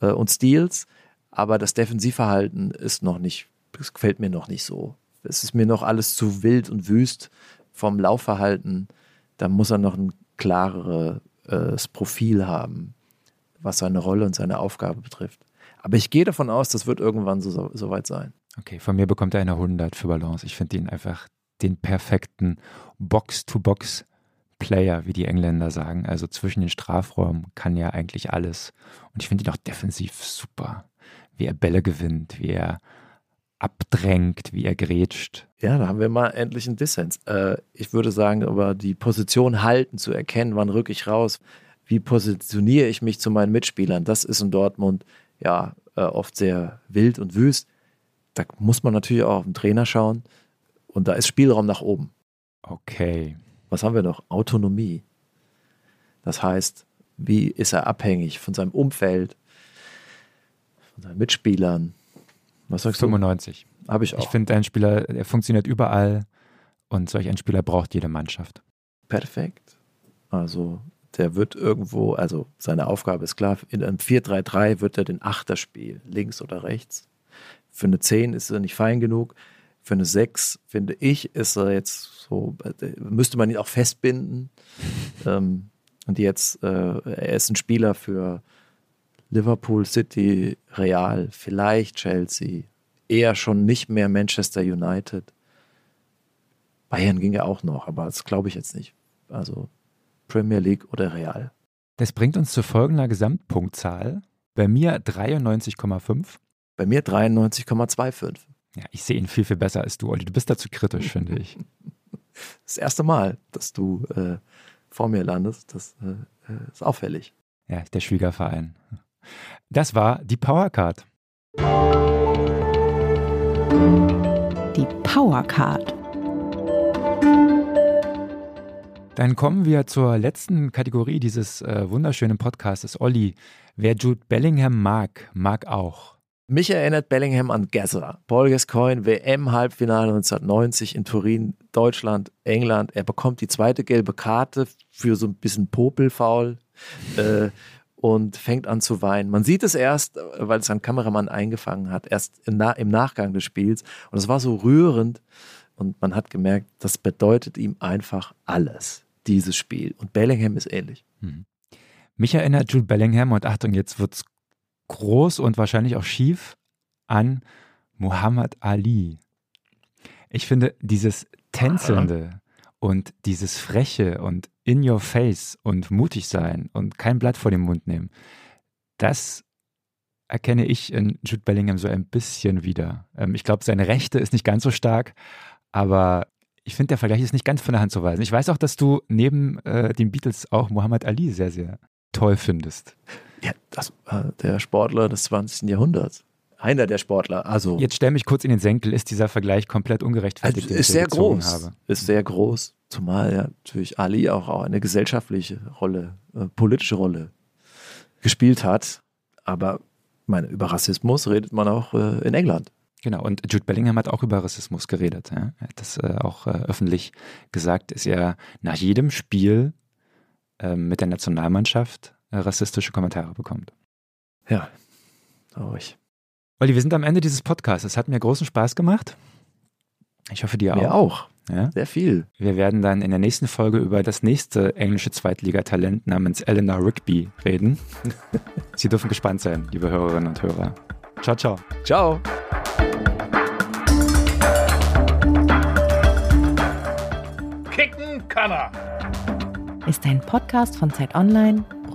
äh, und Steals, aber das Defensivverhalten ist noch nicht, das gefällt mir noch nicht so. Es ist mir noch alles zu wild und wüst vom Laufverhalten. Da muss er noch ein klareres äh, Profil haben, was seine Rolle und seine Aufgabe betrifft. Aber ich gehe davon aus, das wird irgendwann so, so, so weit sein. Okay, von mir bekommt er eine 100 für Balance. Ich finde ihn einfach den perfekten Box-to-Box-Player, wie die Engländer sagen. Also zwischen den Strafräumen kann er eigentlich alles. Und ich finde ihn auch defensiv super. Wie er Bälle gewinnt, wie er abdrängt, wie er grätscht. Ja, da haben wir mal endlich einen Dissens. Äh, ich würde sagen, aber die Position halten, zu erkennen, wann rücke ich raus, wie positioniere ich mich zu meinen Mitspielern, das ist in Dortmund ja äh, oft sehr wild und wüst. Da muss man natürlich auch auf den Trainer schauen. Und da ist Spielraum nach oben. Okay. Was haben wir noch? Autonomie. Das heißt, wie ist er abhängig von seinem Umfeld, von seinen Mitspielern? Was sagst 95. du? Habe ich auch. Ich finde, ein Spieler, er funktioniert überall und solch ein Spieler braucht jede Mannschaft. Perfekt. Also der wird irgendwo, also seine Aufgabe ist klar, in einem 4-3-3 wird er den Achter spielen, links oder rechts. Für eine 10 ist er nicht fein genug. Für eine 6, finde ich, ist er jetzt so, müsste man ihn auch festbinden. ähm, und jetzt, äh, er ist ein Spieler für Liverpool, City, Real, vielleicht Chelsea, eher schon nicht mehr Manchester United. Bayern ging ja auch noch, aber das glaube ich jetzt nicht. Also Premier League oder Real. Das bringt uns zu folgender Gesamtpunktzahl. Bei mir 93,5. Bei mir 93,25. Ja, ich sehe ihn viel, viel besser als du, Olli. Du bist dazu kritisch, finde ich. Das erste Mal, dass du äh, vor mir landest, das äh, äh, ist auffällig. Ja, der Schwiegerverein. Das war die Powercard. Die Powercard. Dann kommen wir zur letzten Kategorie dieses äh, wunderschönen Podcasts. Olli, wer Jude Bellingham mag, mag auch. Mich erinnert Bellingham an Gasser. Paul Gascoigne, WM-Halbfinale 1990 in Turin, Deutschland, England. Er bekommt die zweite gelbe Karte für so ein bisschen Popelfaul äh, und fängt an zu weinen. Man sieht es erst, weil es ein Kameramann eingefangen hat, erst im, Na im Nachgang des Spiels. Und es war so rührend und man hat gemerkt, das bedeutet ihm einfach alles, dieses Spiel. Und Bellingham ist ähnlich. Mhm. Mich erinnert Jude Bellingham, und Achtung, jetzt wird es groß und wahrscheinlich auch schief an Muhammad Ali. Ich finde dieses Tänzelnde und dieses Freche und in your face und mutig sein und kein Blatt vor den Mund nehmen, das erkenne ich in Jude Bellingham so ein bisschen wieder. Ähm, ich glaube, seine Rechte ist nicht ganz so stark, aber ich finde, der Vergleich ist nicht ganz von der Hand zu weisen. Ich weiß auch, dass du neben äh, den Beatles auch Muhammad Ali sehr, sehr toll findest. Ja, das war der Sportler des 20. Jahrhunderts. Einer der Sportler. Also Jetzt stell mich kurz in den Senkel. Ist dieser Vergleich komplett ungerechtfertigt? Also ist sehr groß. Habe? Ist sehr groß. Zumal ja natürlich Ali auch eine gesellschaftliche Rolle, äh, politische Rolle gespielt hat. Aber meine, über Rassismus redet man auch äh, in England. Genau, und Jude Bellingham hat auch über Rassismus geredet. Ja? Er hat das äh, auch äh, öffentlich gesagt, dass er nach jedem Spiel ähm, mit der Nationalmannschaft äh, rassistische Kommentare bekommt. Ja, traurig. Olli, wir sind am Ende dieses Podcasts. Es hat mir großen Spaß gemacht. Ich hoffe, dir auch. Mir auch. Ja? Sehr viel. Wir werden dann in der nächsten Folge über das nächste englische Zweitligatalent namens Eleanor Rigby reden. Sie dürfen gespannt sein, liebe Hörerinnen und Hörer. Ciao, ciao. Ciao. Kicken kann er. Ist ein Podcast von Zeit Online,